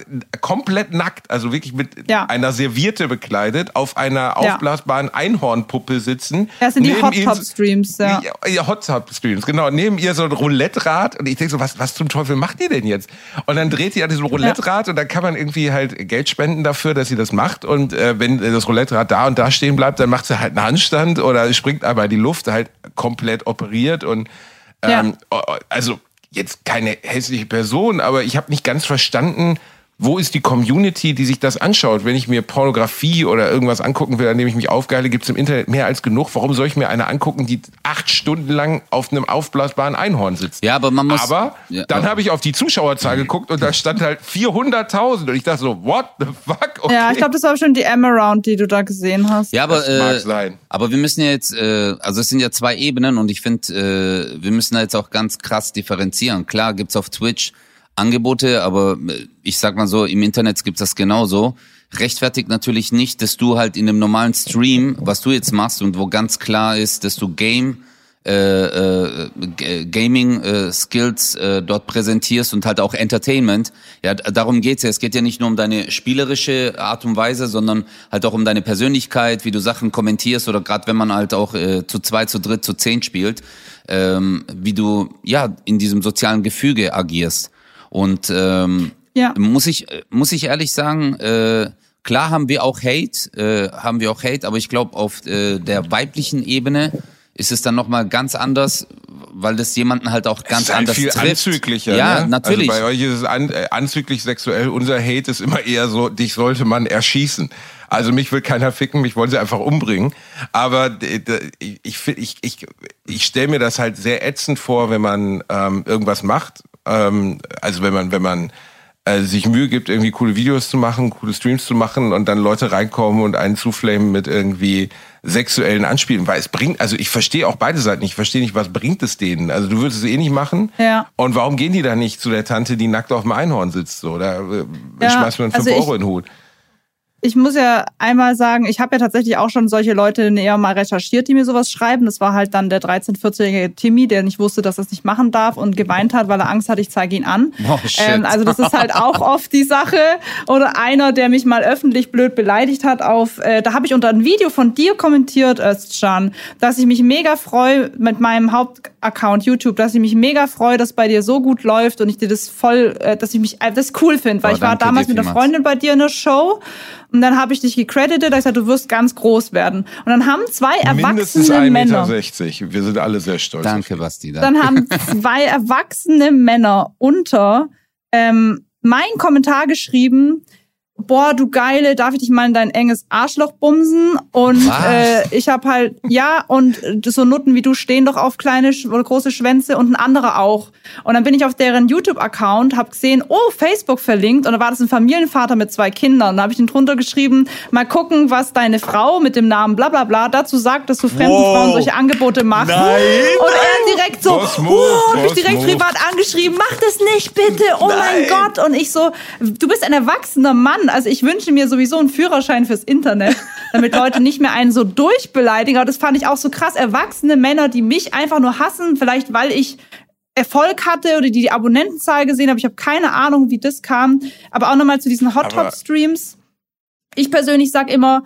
komplett nackt, also wirklich mit Ja. einer Serviette bekleidet, auf einer aufblasbaren Einhornpuppe sitzen. das sind die Neben Hot ihnen Top so- Streams, ja. ja, ja, Hot Tub Streams, genau. Neben ihr so ein Roulette-Rad und ich denke so, was, was zum Teufel macht ihr denn jetzt? Und dann dreht ihr an diesem Roulette-Rad und dann kann man irgendwie halt Geld spenden dafür, dass sie das macht. Und äh, wenn das Roulette-Rad da und da stehen bleibt, dann macht sie halt einen Handstand oder springt aber in die Luft, halt komplett operiert und ähm, oh, oh, also jetzt keine hässliche Person, aber ich habe nicht ganz verstanden, wo ist die Community, die sich das anschaut? Wenn ich mir Pornografie oder irgendwas angucken will, an dem ich mich aufgeile, gibt es im Internet mehr als genug. Warum soll ich mir eine angucken, die acht Stunden lang auf einem aufblasbaren Einhorn sitzt? Ja, aber man muss. Aber Ja, dann habe ich auf die Zuschauerzahl geguckt und da stand halt 400.000 und ich dachte so, what the fuck? Okay. Ja, ich glaube, das war schon die M-Around, die du da gesehen hast. Ja, aber Das mag äh, sein. aber wir müssen ja jetzt, äh, also es sind ja zwei Ebenen und ich finde, äh, wir müssen da jetzt auch ganz krass differenzieren. Klar gibt's auf Twitch Angebote, aber äh, ich sag mal so, im Internet gibt's das genauso. Rechtfertigt natürlich nicht, dass du halt in einem normalen Stream, was du jetzt machst und wo ganz klar ist, dass du Game äh, äh, Gaming äh, Skills äh, dort präsentierst und halt auch Entertainment. Ja, darum geht's ja. Es geht ja nicht nur um deine spielerische Art und Weise, sondern halt auch um deine Persönlichkeit, wie du Sachen kommentierst oder gerade wenn man halt auch äh, zu zwei, zu dritt, zu zehn spielt, ähm, wie du ja in diesem sozialen Gefüge agierst. Und ähm, Ja. muss ich muss ich ehrlich sagen, äh, klar haben wir auch Hate, äh, haben wir auch Hate, aber ich glaube auf äh, der weiblichen Ebene ist es dann noch mal ganz anders, weil das jemanden halt auch ganz es ist halt anders viel trifft. anzüglicher. Ja, ne? natürlich. Also bei euch ist es an, äh, anzüglich sexuell. Unser Hate ist immer eher so, dich sollte man erschießen. Also mich will keiner ficken, mich wollen sie einfach umbringen. Aber ich, ich, ich, ich stelle mir das halt sehr ätzend vor, wenn man ähm, irgendwas macht. Ähm, also wenn man, wenn man äh, sich Mühe gibt, irgendwie coole Videos zu machen, coole Streams zu machen und dann Leute reinkommen und einen zuflamen mit irgendwie sexuellen Anspielen, weil es bringt, also ich verstehe auch beide Seiten, ich verstehe nicht, was bringt es denen? Also du würdest es eh nicht machen. Ja. Und warum gehen die da nicht zu der Tante, die nackt auf dem Einhorn sitzt? So, da äh, Ja, schmeißt man 5 also ich- Euro in den Hut. Ich muss ja einmal sagen, ich habe ja tatsächlich auch schon solche Leute näher mal recherchiert, die mir sowas schreiben. Das war halt dann der 13-, 14-jährige Timmy, der nicht wusste, dass er es nicht machen darf und geweint hat, weil er Angst hat, ich zeige ihn an. Oh. Ähm, also das ist halt auch oft die Sache. Oder einer, der mich mal öffentlich blöd beleidigt hat auf, äh, da habe ich unter ein Video von dir kommentiert, Özcan, dass ich mich mega freue mit meinem Hauptaccount YouTube, dass ich mich mega freue, dass bei dir so gut läuft und ich dir das voll, äh, dass ich mich äh, das cool finde, weil Oh, ich war damals mit einer. Freundin bei dir in der Show und dann habe ich dich gecredited, da ich gesagt, du wirst ganz groß werden. Und dann haben zwei Mindestens erwachsene 1,60 Männer, Meter. Wir sind alle sehr stolz. Danke. Basti. dann haben zwei erwachsene Männer unter ähm, meinen Kommentar geschrieben, boah, du Geile, darf ich dich mal in dein enges Arschloch bumsen? Und Was? äh, ich habe halt, ja, und so Nutten wie du stehen doch auf kleine oder große Schwänze und ein anderer auch. Und dann bin ich auf deren YouTube-Account, habe gesehen, oh, Facebook verlinkt. Und da war das ein Familienvater mit zwei Kindern. Und da habe ich den drunter geschrieben, mal gucken, was deine Frau mit dem Namen bla bla bla dazu sagt, dass du fremden Wow. Frauen solche Angebote machst. Nein. Und er direkt so, oh, hab mich direkt Move. privat angeschrieben, mach das nicht bitte, oh mein Nein. Gott. Und ich so, du bist ein erwachsener Mann. Also ich wünsche mir sowieso einen Führerschein fürs Internet, damit Leute nicht mehr einen so durchbeleidigen. Aber das fand ich auch so krass. Erwachsene Männer, die mich einfach nur hassen, vielleicht weil ich Erfolg hatte oder die die Abonnentenzahl gesehen habe. Ich habe keine Ahnung, wie das kam. Aber auch nochmal zu diesen Hot Top Streams. Ich persönlich sag immer,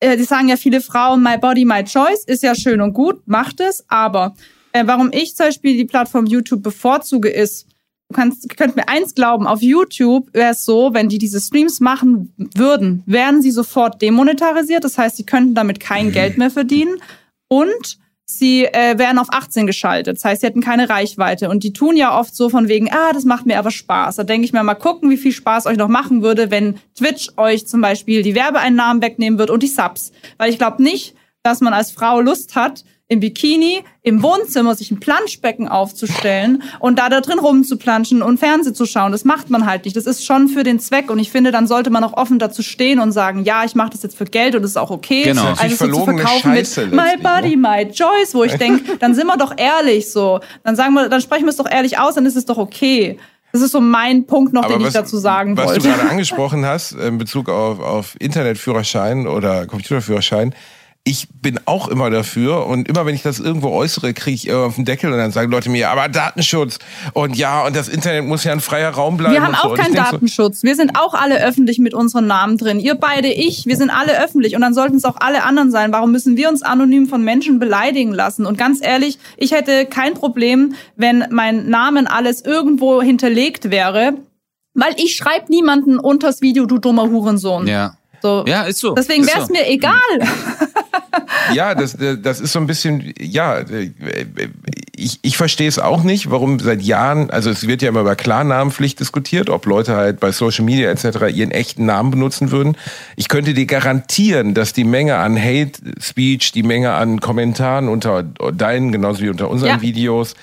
äh, die sagen ja viele Frauen, my body, my choice, ist ja schön und gut, macht es. Aber äh, warum ich zum Beispiel die Plattform YouTube bevorzuge, ist, du kannst, könnt mir eins glauben, auf YouTube wäre es so, wenn die diese Streams machen würden, wären sie sofort demonetarisiert. Das heißt, sie könnten damit kein Geld mehr verdienen. Und sie äh, wären auf 18 geschaltet. Das heißt, sie hätten keine Reichweite. Und die tun ja oft so von wegen, ah, das macht mir aber Spaß. Da denke ich mir mal gucken, wie viel Spaß euch noch machen würde, wenn Twitch euch zum Beispiel die Werbeeinnahmen wegnehmen wird und die Subs. Weil ich glaube nicht, dass man als Frau Lust hat, im Bikini im Wohnzimmer sich ein Planschbecken aufzustellen und da da drin rumzuplanschen und Fernsehen zu schauen. Das macht man halt nicht. Das ist schon für den Zweck und ich finde, dann sollte man auch offen dazu stehen und sagen, ja, ich mache das jetzt für Geld und das ist auch okay. Genau. Also natürlich so zu verkaufen mit Scheiße My letztlich, Body, ne? My Choice, wo ich denke, dann sind wir doch ehrlich so. Dann sagen wir, dann sprechen wir es doch ehrlich aus, dann ist es doch okay. Das ist so mein Punkt noch, den ich dazu sagen was wollte. du gerade angesprochen hast in Bezug auf, auf Internetführerschein oder Computerführerschein, ich bin auch immer dafür und immer wenn ich das irgendwo äußere, kriege ich auf den Deckel und dann sagen Leute mir, aber Datenschutz und ja und das Internet muss ja ein freier Raum bleiben. Wir haben und so. auch ich keinen denk so, Datenschutz. Wir sind auch alle öffentlich mit unseren Namen drin. Ihr beide, ich, wir sind alle öffentlich und dann sollten es auch alle anderen sein. Warum müssen wir uns anonym von Menschen beleidigen lassen? Und ganz ehrlich, ich hätte kein Problem, wenn mein Namen alles irgendwo hinterlegt wäre, weil ich schreibe niemanden unters Video, du dummer Hurensohn. Ja. So. Ja, ist so. Deswegen wäre es so. mir egal. Ja, das, das ist so ein bisschen, ja, ich, ich verstehe es auch nicht, warum seit Jahren, also es wird ja immer über Klarnamenpflicht diskutiert, ob Leute halt bei Social Media etc. ihren echten Namen benutzen würden. Ich könnte dir garantieren, dass die Menge an Hate Speech, die Menge an Kommentaren unter deinen, genauso wie unter unseren Ja. Videos,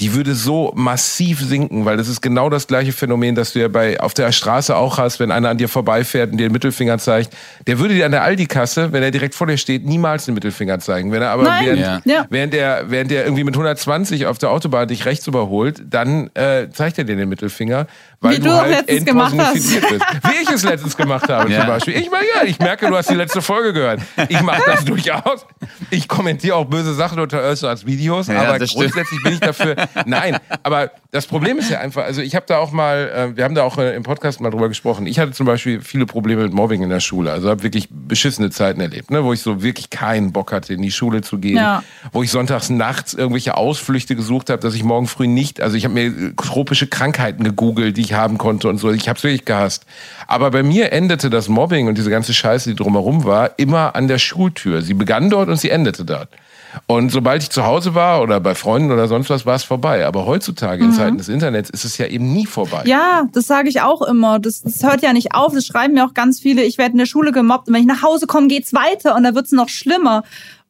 die würde so massiv sinken, weil das ist genau das gleiche Phänomen, das du ja bei auf der Straße auch hast, wenn einer an dir vorbeifährt und dir den Mittelfinger zeigt. Der würde dir an der Aldi-Kasse, wenn er direkt vor dir steht, niemals den Mittelfinger zeigen. Wenn er aber Nein. während, Ja. Während der während der irgendwie mit 120 auf der Autobahn dich rechts überholt, dann äh, zeigt er dir den Mittelfinger, weil Wie du, halt letztens gemacht hast. bist. Wie ich es letztens gemacht habe Ja. zum Beispiel. Ich meine, ja, ich merke, du hast die letzte Folge gehört. Ich mache das durchaus. Ich kommentiere auch böse Sachen unter Özals Videos, Ja, aber grundsätzlich bin ich dafür. Nein, aber das Problem ist ja einfach, also ich habe da auch mal, äh, wir haben da auch äh, im Podcast mal drüber gesprochen. Ich hatte zum Beispiel viele Probleme mit Mobbing in der Schule. Also habe wirklich beschissene Zeiten erlebt, ne, wo ich so wirklich keinen Bock hatte, in die Schule zu gehen, Ja. wo ich sonntags nachts irgendwelche Ausflüchte gesucht habe, dass ich morgen früh nicht, also ich habe mir äh, tropische Krankheiten gegoogelt, die ich haben konnte und so. Ich habe es wirklich gehasst. Aber bei mir endete das Mobbing und diese ganze Scheiße, die drumherum war, immer an der Schultür. Sie begann dort und sie endete dort. Und sobald ich zu Hause war oder bei Freunden oder sonst was, war es vorbei. Aber heutzutage in Zeiten des Internets ist es ja eben nie vorbei. Ja, das sage ich auch immer. Das, das hört ja nicht auf. Das schreiben mir auch ganz viele. Ich werde in der Schule gemobbt und wenn ich nach Hause komme, geht's weiter und da wird's noch schlimmer.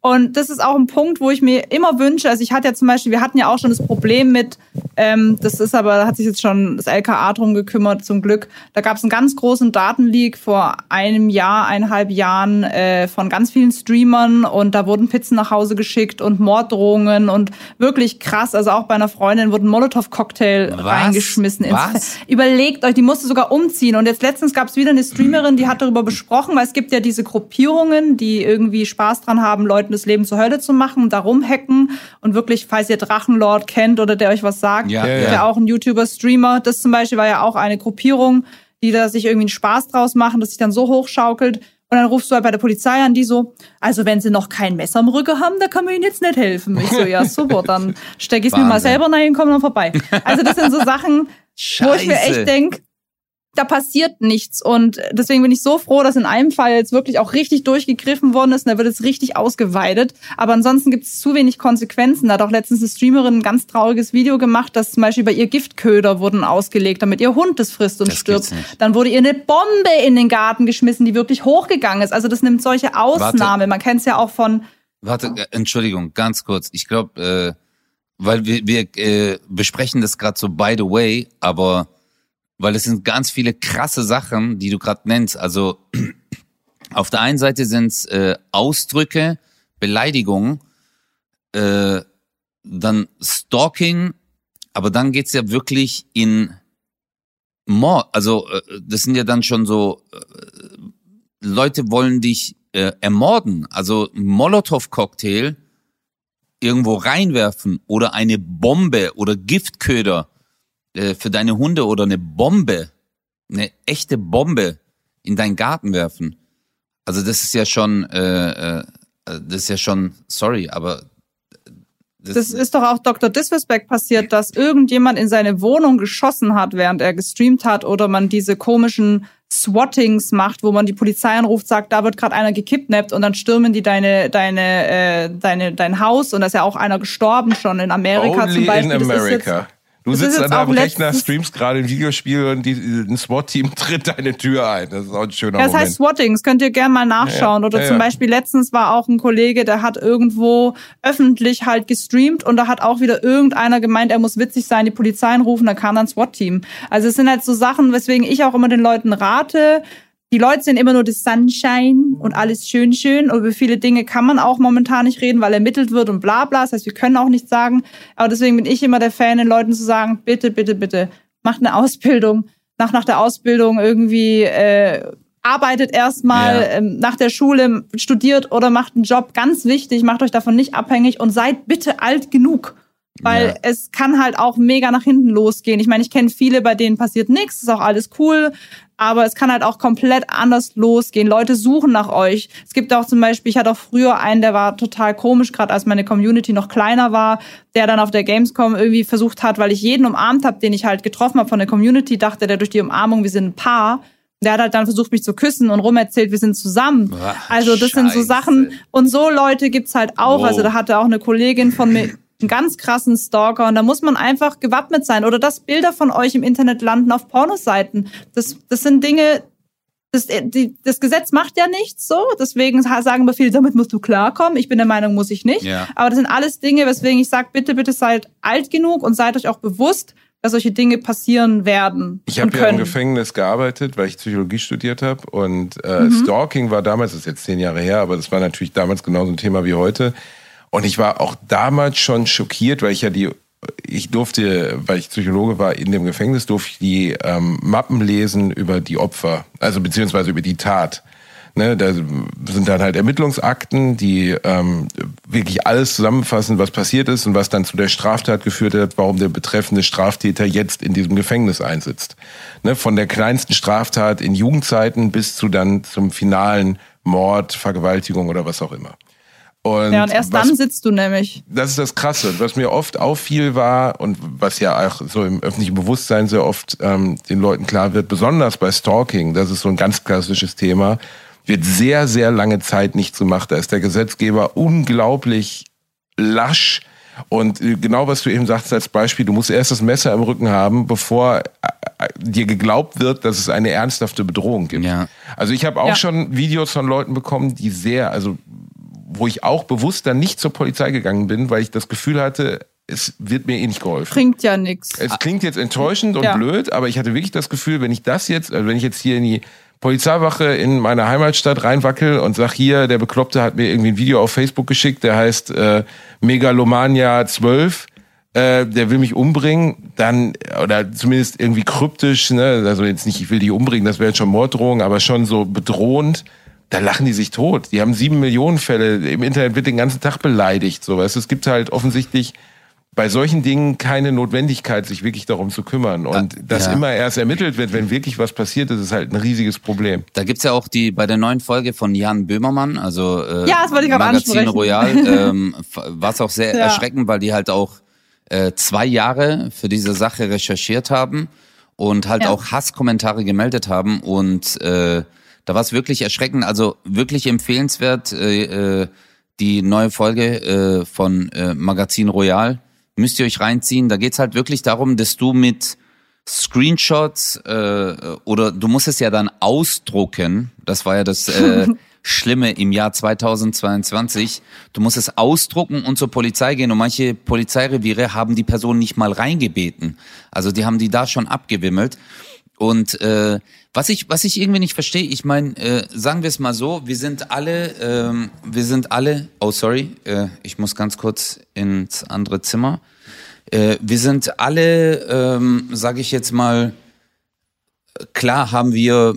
Und das ist auch ein Punkt, wo ich mir immer wünsche. Also ich hatte ja zum Beispiel, wir hatten ja auch schon das Problem mit, ähm, das ist aber, da hat sich jetzt schon das LKA drum gekümmert, zum Glück. Da gab es einen ganz großen Datenleak vor einem Jahr, eineinhalb Jahren äh, von ganz vielen Streamern und da wurden Pizzen nach Hause geschickt und Morddrohungen und wirklich krass. Also auch bei einer Freundin wurde ein Molotow-Cocktail reingeschmissen ins Was? Überlegt euch, die musste sogar umziehen. Und jetzt letztens gab es wieder eine Streamerin, die hat darüber besprochen, weil es gibt ja diese Gruppierungen, die irgendwie Spaß dran haben, Leuten das Leben zur Hölle zu machen, da rumhacken und wirklich, falls ihr Drachenlord kennt oder der euch was sagt, Ja, ist ja. auch ein YouTuber-Streamer. Das zum Beispiel war ja auch eine Gruppierung, die da sich irgendwie einen Spaß draus machen, das sich dann so hochschaukelt. Und dann rufst du halt bei der Polizei an, die so, also wenn sie noch kein Messer am Rücken haben, da kann man ihnen jetzt nicht helfen. Ich so, ja super, dann stecke ich mir mal selber rein und komme dann vorbei. Also das sind so Sachen, wo ich mir Scheiße. echt denk, da passiert nichts. Und deswegen bin ich so froh, dass in einem Fall jetzt wirklich auch richtig durchgegriffen worden ist und da wird es richtig ausgeweitet. Aber ansonsten gibt es zu wenig Konsequenzen. Da hat auch letztens eine Streamerin ein ganz trauriges Video gemacht, dass zum Beispiel bei ihr Giftköder wurden ausgelegt, damit ihr Hund das frisst und Das stirbt. Dann wurde ihr eine Bombe in den Garten geschmissen, die wirklich hochgegangen ist. Also das nimmt solche Ausnahme. Man kennt es ja auch von Warte, äh, Entschuldigung, ganz kurz. Ich glaube, äh, weil wir, wir äh, besprechen das gerade so by the way, aber weil es sind ganz viele krasse Sachen, die du gerade nennst. Also auf der einen Seite sind es äh, Ausdrücke, Beleidigungen, äh, dann Stalking, aber dann geht's ja wirklich in Mord. Also äh, das sind ja dann schon so äh, Leute wollen dich äh, ermorden. Also Molotow-Cocktail irgendwo reinwerfen oder eine Bombe oder Giftköder äh, für deine Hunde oder eine Bombe, eine echte Bombe in deinen Garten werfen. Also das ist ja schon, äh, äh, das ist ja schon, sorry, aber das, Das ist doch auch Dr. Disrespect passiert, dass irgendjemand in seine Wohnung geschossen hat, während er gestreamt hat, oder man diese komischen Swattings macht, wo man die Polizei anruft, sagt, da wird gerade einer gekidnappt und dann stürmen die deine, deine, äh, deine, dein Haus und da ist ja auch einer gestorben schon in Amerika Only zum Beispiel. in Das ist America. Du das sitzt an deinem Rechner, streamst gerade ein Videospiel und die, ein SWAT-Team tritt deine Tür ein. Das ist auch ein schöner Ja, das Moment. heißt Swattings, könnt ihr gerne mal nachschauen. Ja, ja. Oder zum. Beispiel letztens war auch ein Kollege, der hat irgendwo öffentlich halt gestreamt und da hat auch wieder irgendeiner gemeint, er muss witzig sein, die Polizei anrufen, da kam dann SWAT-Team. Also es sind halt so Sachen, weswegen ich auch immer den Leuten rate, die Leute sehen immer nur das Sunshine und alles schön, schön. Und über viele Dinge kann man auch momentan nicht reden, weil ermittelt wird und bla bla. Das heißt, wir können auch nichts sagen. Aber deswegen bin ich immer der Fan, den Leuten zu sagen, bitte, bitte, bitte, macht eine Ausbildung. Nach, nach der Ausbildung irgendwie äh, arbeitet erstmal Ja. ähm, nach der Schule, studiert oder macht einen Job. Ganz wichtig, macht euch davon nicht abhängig und seid bitte alt genug. Weil Ja. es kann halt auch mega nach hinten losgehen. Ich meine, ich kenne viele, bei denen passiert nichts, ist auch alles cool, aber es kann halt auch komplett anders losgehen. Leute suchen nach euch. Es gibt auch zum Beispiel, ich hatte auch früher einen, der war total komisch, gerade als meine Community noch kleiner war, der dann auf der Gamescom irgendwie versucht hat, weil ich jeden umarmt habe, den ich halt getroffen habe von der Community, dachte der durch die Umarmung, wir sind ein Paar. Der hat halt dann versucht, mich zu küssen und rumerzählt, wir sind zusammen. Boah, Also das sind so Scheiße. Sachen. Und so Leute gibt's halt auch. Wow. Also da hatte auch eine Kollegin von mir einen ganz krassen Stalker und da muss man einfach gewappnet sein. Oder dass Bilder von euch im Internet landen auf Pornoseiten. Das, das sind Dinge, das, die, das Gesetz macht ja nichts so. Deswegen sagen wir viele, damit musst du klarkommen. Ich bin der Meinung, muss ich nicht. Ja. Aber das sind alles Dinge, weswegen ich sage, bitte, bitte seid alt genug und seid euch auch bewusst, dass solche Dinge passieren werden. Ich habe ja im. Gefängnis gearbeitet, weil ich Psychologie studiert habe. Und äh, Mhm. Stalking war damals, das ist jetzt zehn Jahre her, aber das war natürlich damals genauso ein Thema wie heute. Und ich war auch damals schon schockiert, weil ich ja die, ich durfte, weil ich Psychologe war, in dem Gefängnis durfte ich die ähm, Mappen lesen über die Opfer, also beziehungsweise über die Tat. Ne, da sind dann halt Ermittlungsakten, die ähm, wirklich alles zusammenfassen, was passiert ist und was dann zu der Straftat geführt hat, warum der betreffende Straftäter jetzt in diesem Gefängnis einsitzt. Ne, von der kleinsten Straftat in Jugendzeiten bis zu dann zum finalen Mord, Vergewaltigung oder was auch immer. Und, Ja, und erst was, dann sitzt du nämlich. das ist das Krasse. Was mir oft auffiel war und was ja auch so im öffentlichen Bewusstsein sehr oft ähm, den Leuten klar wird, besonders bei Stalking, das ist so ein ganz klassisches Thema, wird sehr, sehr lange Zeit nichts gemacht. Da ist der Gesetzgeber unglaublich lasch. Und äh, genau was du eben sagst als Beispiel, du musst erst das Messer im Rücken haben, bevor äh, äh, dir geglaubt wird, dass es eine ernsthafte Bedrohung gibt. Ja. Also ich habe auch Ja. schon Videos von Leuten bekommen, die sehr, also wo ich auch bewusst dann nicht zur Polizei gegangen bin, weil ich das Gefühl hatte, es wird mir eh nicht geholfen. Bringt ja nichts. Es klingt jetzt enttäuschend und Ja. blöd, aber ich hatte wirklich das Gefühl, wenn ich das jetzt, also wenn ich jetzt hier in die Polizeiwache in meiner Heimatstadt reinwackel und sag hier, der Bekloppte hat mir irgendwie ein Video auf Facebook geschickt, der heißt äh, Megalomania 12, äh, der will mich umbringen, dann, oder zumindest irgendwie kryptisch, ne, also jetzt nicht, ich will dich umbringen, das wäre schon Morddrohung, aber schon so bedrohend, da lachen die sich tot. Die haben sieben Millionen Fälle, im Internet wird den ganzen Tag beleidigt, so, weißt du, es gibt halt offensichtlich bei solchen Dingen keine Notwendigkeit, sich wirklich darum zu kümmern. Und dass ja. immer erst ermittelt wird, wenn wirklich was passiert ist, ist halt ein riesiges Problem. Da gibt's ja auch die bei der neuen Folge von Jan Böhmermann, also äh, Ja, das wollte ich gerade Magazin ansprechen. Royal, ähm, war es auch sehr Ja. erschreckend, weil die halt auch äh, zwei Jahre für diese Sache recherchiert haben und halt Ja. auch Hasskommentare gemeldet haben und äh, da war es wirklich erschreckend, also wirklich empfehlenswert, äh, äh, die neue Folge äh, von äh, Magazin Royal. Müsst ihr euch reinziehen. Da geht's halt wirklich darum, dass du mit Screenshots äh, oder du musst es ja dann ausdrucken. Das war ja das äh, Schlimme im Jahr 2022. Du musst es ausdrucken und zur Polizei gehen. Und manche Polizeireviere haben die Person nicht mal reingebeten. Also die haben die da schon abgewimmelt. Und äh, was ich was ich irgendwie nicht verstehe, ich meine, äh, sagen wir es mal so, wir sind alle, ähm, wir sind alle, oh sorry, äh, ich muss ganz kurz ins andere Zimmer. Äh, wir sind alle, ähm, sage ich jetzt mal, klar haben wir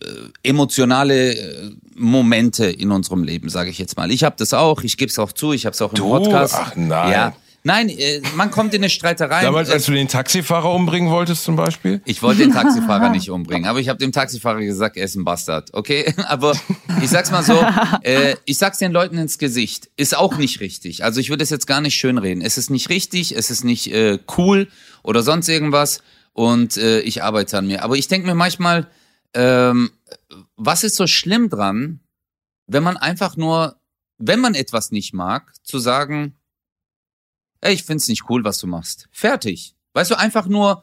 äh, emotionale äh, Momente in unserem Leben, sage ich jetzt mal. Ich habe das auch, ich gebe es auch zu, ich habe es auch im Du? Podcast. Ach, nein. Ja. Nein, äh, man kommt in eine Streiterei. Damals, Äh, als du den Taxifahrer umbringen wolltest zum Beispiel? ich wollte den Taxifahrer nicht umbringen, aber ich habe dem Taxifahrer gesagt, er ist ein Bastard, okay? Aber ich sag's mal so, äh, ich sag's den Leuten ins Gesicht, ist auch nicht richtig. Also ich würde es jetzt gar nicht schönreden. Es ist nicht richtig, es ist nicht äh, cool oder sonst irgendwas und äh, ich arbeite an mir. Aber ich denke mir manchmal, ähm, was ist so schlimm dran, wenn man einfach nur, wenn man etwas nicht mag, zu sagen, ey, ich find's nicht cool, was du machst. Fertig. Weißt du, einfach nur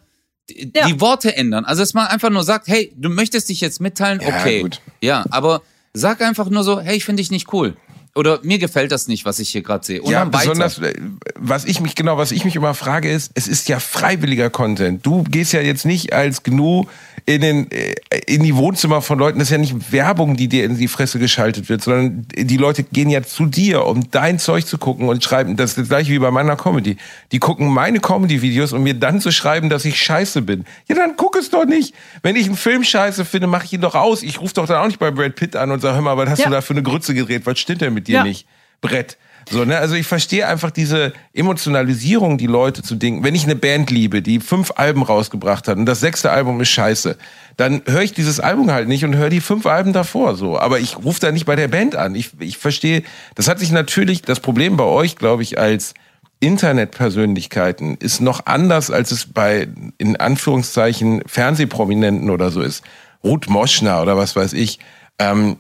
die, Ja. die Worte ändern. Also, dass man einfach nur sagt, hey, du möchtest dich jetzt mitteilen, Ja, okay. gut. Ja, aber sag einfach nur so, hey, ich finde dich nicht cool. Oder mir gefällt das nicht, was ich hier gerade sehe. Und ja, dann weiter. besonders, äh, was ich mich, genau, was ich mich immer frage ist, es ist ja freiwilliger Content. Du gehst ja jetzt nicht als GNU in, den, äh, in die Wohnzimmer von Leuten, das ist ja nicht Werbung, die dir in die Fresse geschaltet wird, sondern die Leute gehen ja zu dir, um dein Zeug zu gucken und schreiben, das ist das gleiche wie bei meiner Comedy. Die gucken meine Comedy-Videos, um mir dann zu schreiben, dass ich scheiße bin. Ja, dann guck es doch nicht. Wenn ich einen Film scheiße finde, mache ich ihn doch aus. Ich rufe doch dann auch nicht bei Brad Pitt an und sage, hör mal, was hast Ja. du da für eine Grütze gedreht? Was stimmt denn mit dir Ja. nicht? Brett. So, ne? Also ich verstehe einfach diese Emotionalisierung, die Leute zu denken. Wenn ich eine Band liebe, die fünf Alben rausgebracht hat und das sechste Album ist scheiße, dann höre ich dieses Album halt nicht und höre die fünf Alben davor so. Aber ich rufe da nicht bei der Band an. Ich, ich verstehe, das hat sich natürlich, das Problem bei euch, glaube ich, als Internetpersönlichkeiten ist noch anders, als es bei, in Anführungszeichen, Fernsehprominenten oder so ist. Ruth Moschner oder was weiß ich. Ähm,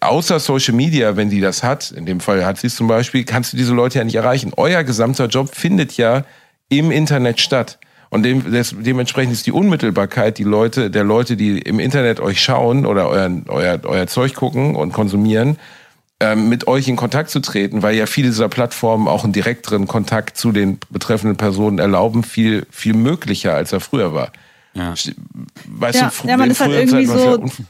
außer Social Media, wenn die das hat, in dem Fall hat sie es zum Beispiel, kannst du diese Leute ja nicht erreichen. Euer gesamter Job findet ja im Internet statt. Und dem, des, dementsprechend ist die Unmittelbarkeit die Leute, der Leute, die im Internet euch schauen oder euer, euer, euer Zeug gucken und konsumieren, ähm, mit euch in Kontakt zu treten, weil ja viele dieser Plattformen auch einen direkteren Kontakt zu den betreffenden Personen erlauben, viel, viel möglicher, als er früher war. Ja. Weißt Ja, du, ja, man in ist halt irgendwie war's so-.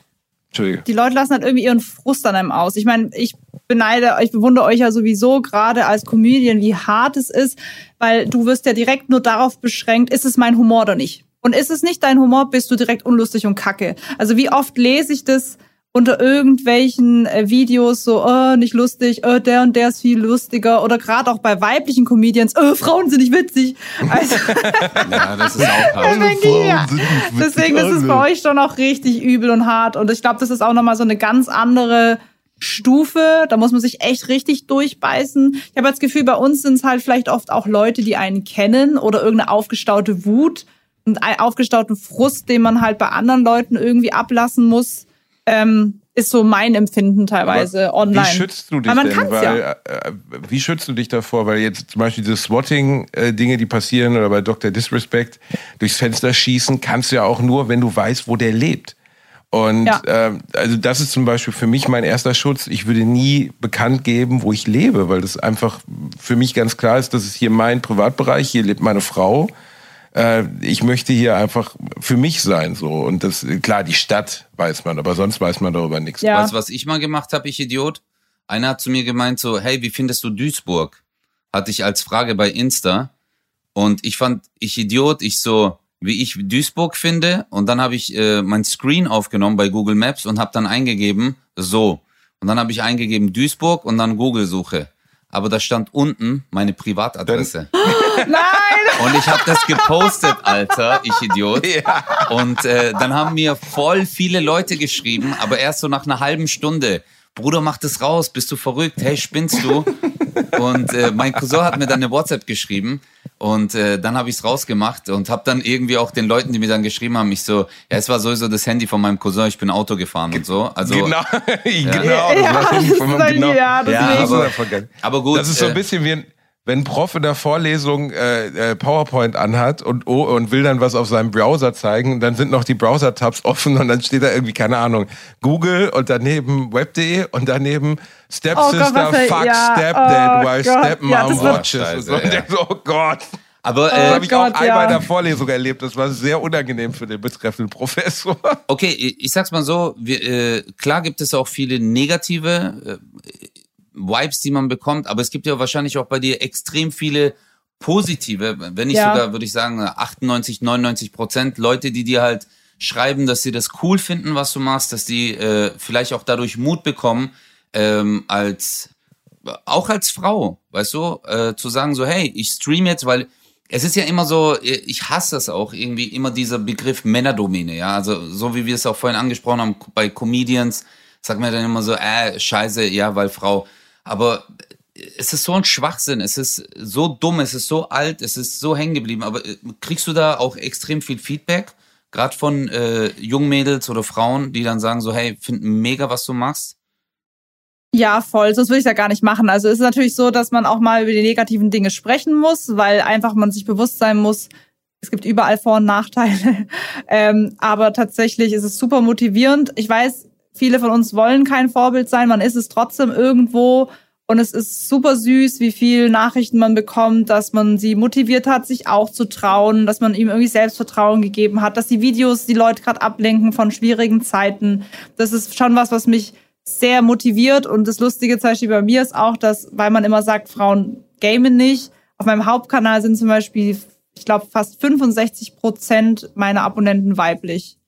Die Leute lassen halt irgendwie ihren Frust an einem aus. Ich meine, ich beneide, ich bewundere euch ja sowieso gerade als Comedian, wie hart es ist, weil du wirst ja direkt nur darauf beschränkt, ist es mein Humor oder nicht? Und ist es nicht dein Humor, bist du direkt unlustig und kacke. Also wie oft lese ich das unter irgendwelchen äh, Videos so, oh, nicht lustig, oh, der und der ist viel lustiger oder gerade auch bei weiblichen Comedians, oh, Frauen sind nicht witzig. Also, Ja, das ist auch hart. ich, ja. Deswegen ist es bei euch schon auch richtig übel und hart. Und ich glaube, das ist auch nochmal so eine ganz andere Stufe. Da muss man sich echt richtig durchbeißen. Ich habe das Gefühl, bei uns sind es halt vielleicht oft auch Leute, die einen kennen oder irgendeine aufgestaute Wut und aufgestauten Frust, den man halt bei anderen Leuten irgendwie ablassen muss. Ähm, ist so mein Empfinden teilweise Aber online. Wie schützt du dich Weil man denn? Weil, ja. äh, wie schützt du dich davor? Weil jetzt zum Beispiel diese Swatting-Dinge, die passieren oder bei Dr. Disrespect durchs Fenster schießen, kannst du ja auch nur, wenn du weißt, wo der lebt. Und Ja. ähm, also das ist zum Beispiel für mich mein erster Schutz. Ich würde nie bekannt geben, wo ich lebe, weil das einfach für mich ganz klar ist, das ist hier mein Privatbereich, hier lebt meine Frau. Äh, ich möchte hier einfach für mich sein so und das klar die Stadt weiß man, aber sonst weiß man darüber nichts. Ja. Weißt du, was ich mal gemacht habe, ich Idiot? Einer hat zu mir gemeint so, hey, wie findest du Duisburg? Hatte ich als Frage bei Insta. Und ich fand, ich Idiot, ich so, wie ich Duisburg finde. Und dann habe ich äh, mein Screen aufgenommen bei Google Maps und habe dann eingegeben, so. Und dann habe ich eingegeben Duisburg und dann Google-Suche. Aber da stand unten meine Privatadresse. Nein! Und ich habe das gepostet, Alter, ich Idiot. Und äh, dann haben mir voll viele Leute geschrieben, aber erst so nach einer halben Stunde. Bruder, mach das raus, bist du verrückt? Hey, spinnst du? Und äh, mein Cousin hat mir dann eine WhatsApp geschrieben. Und äh, dann habe ich es rausgemacht und habe dann irgendwie auch den Leuten, die mir dann geschrieben haben, ich so, ja, es war sowieso das Handy von meinem Cousin, ich bin Auto gefahren und so. Also genau, genau. Ja, das war das Handy von ist meinem- genau. ja. Ja, Das aber- aber gut, Das ist so ein äh, bisschen wie ein, wenn ein Prof in der Vorlesung äh, äh, PowerPoint anhat und, oh, und will dann was auf seinem Browser zeigen, dann sind noch die Browser-Tabs offen und dann steht da irgendwie, keine Ahnung, Google und daneben web.de und daneben Stepsister Oh fuck ja, Stepdad oh while Gott, Stepmom ja, das watches. Scheiße, und so. Ja. oh Gott. aber Das äh, habe ich auch einmal in der Vorlesung erlebt. Das war sehr unangenehm für den betreffenden Professor. Okay, ich ich sag's mal so, wir, äh, klar gibt es auch viele negative äh, Vibes, die man bekommt, aber es gibt ja wahrscheinlich auch bei dir extrem viele positive, wenn nicht Ja. sogar, würde ich sagen, 98, 99 Prozent Leute, die dir halt schreiben, dass sie das cool finden, was du machst, dass die äh, vielleicht auch dadurch Mut bekommen, ähm, als auch als Frau, weißt du, äh, zu sagen so, hey, ich stream jetzt, weil es ist ja immer so, ich hasse es auch irgendwie, immer dieser Begriff Männerdomäne, ja, also so wie wir es auch vorhin angesprochen haben, bei Comedians, sagt man dann immer so, äh, scheiße, ja, weil Frau, aber es ist so ein Schwachsinn, es ist so dumm, es ist so alt, es ist so hängen geblieben, aber äh, kriegst du da auch extrem viel Feedback, gerade von äh, jungen Mädels oder Frauen, die dann sagen so, hey, finden mega, was du machst? Ja, voll. Sonst würde ich ja gar nicht machen. Also es ist natürlich so, dass man auch mal über die negativen Dinge sprechen muss, weil einfach man sich bewusst sein muss, es gibt überall Vor- und Nachteile. ähm, aber tatsächlich ist es super motivierend. Ich weiß, viele von uns wollen kein Vorbild sein. Man ist es trotzdem irgendwo. Und es ist super süß, wie viel Nachrichten man bekommt, dass man sie motiviert hat, sich auch zu trauen, dass man ihm irgendwie Selbstvertrauen gegeben hat, dass die Videos die Leute gerade ablenken von schwierigen Zeiten. Das ist schon was, was mich sehr motiviert. Und das Lustige zum Beispiel bei mir ist auch, dass, weil man immer sagt, Frauen gamen nicht, auf meinem Hauptkanal sind zum Beispiel, ich glaube, fast 65 Prozent meiner Abonnenten weiblich.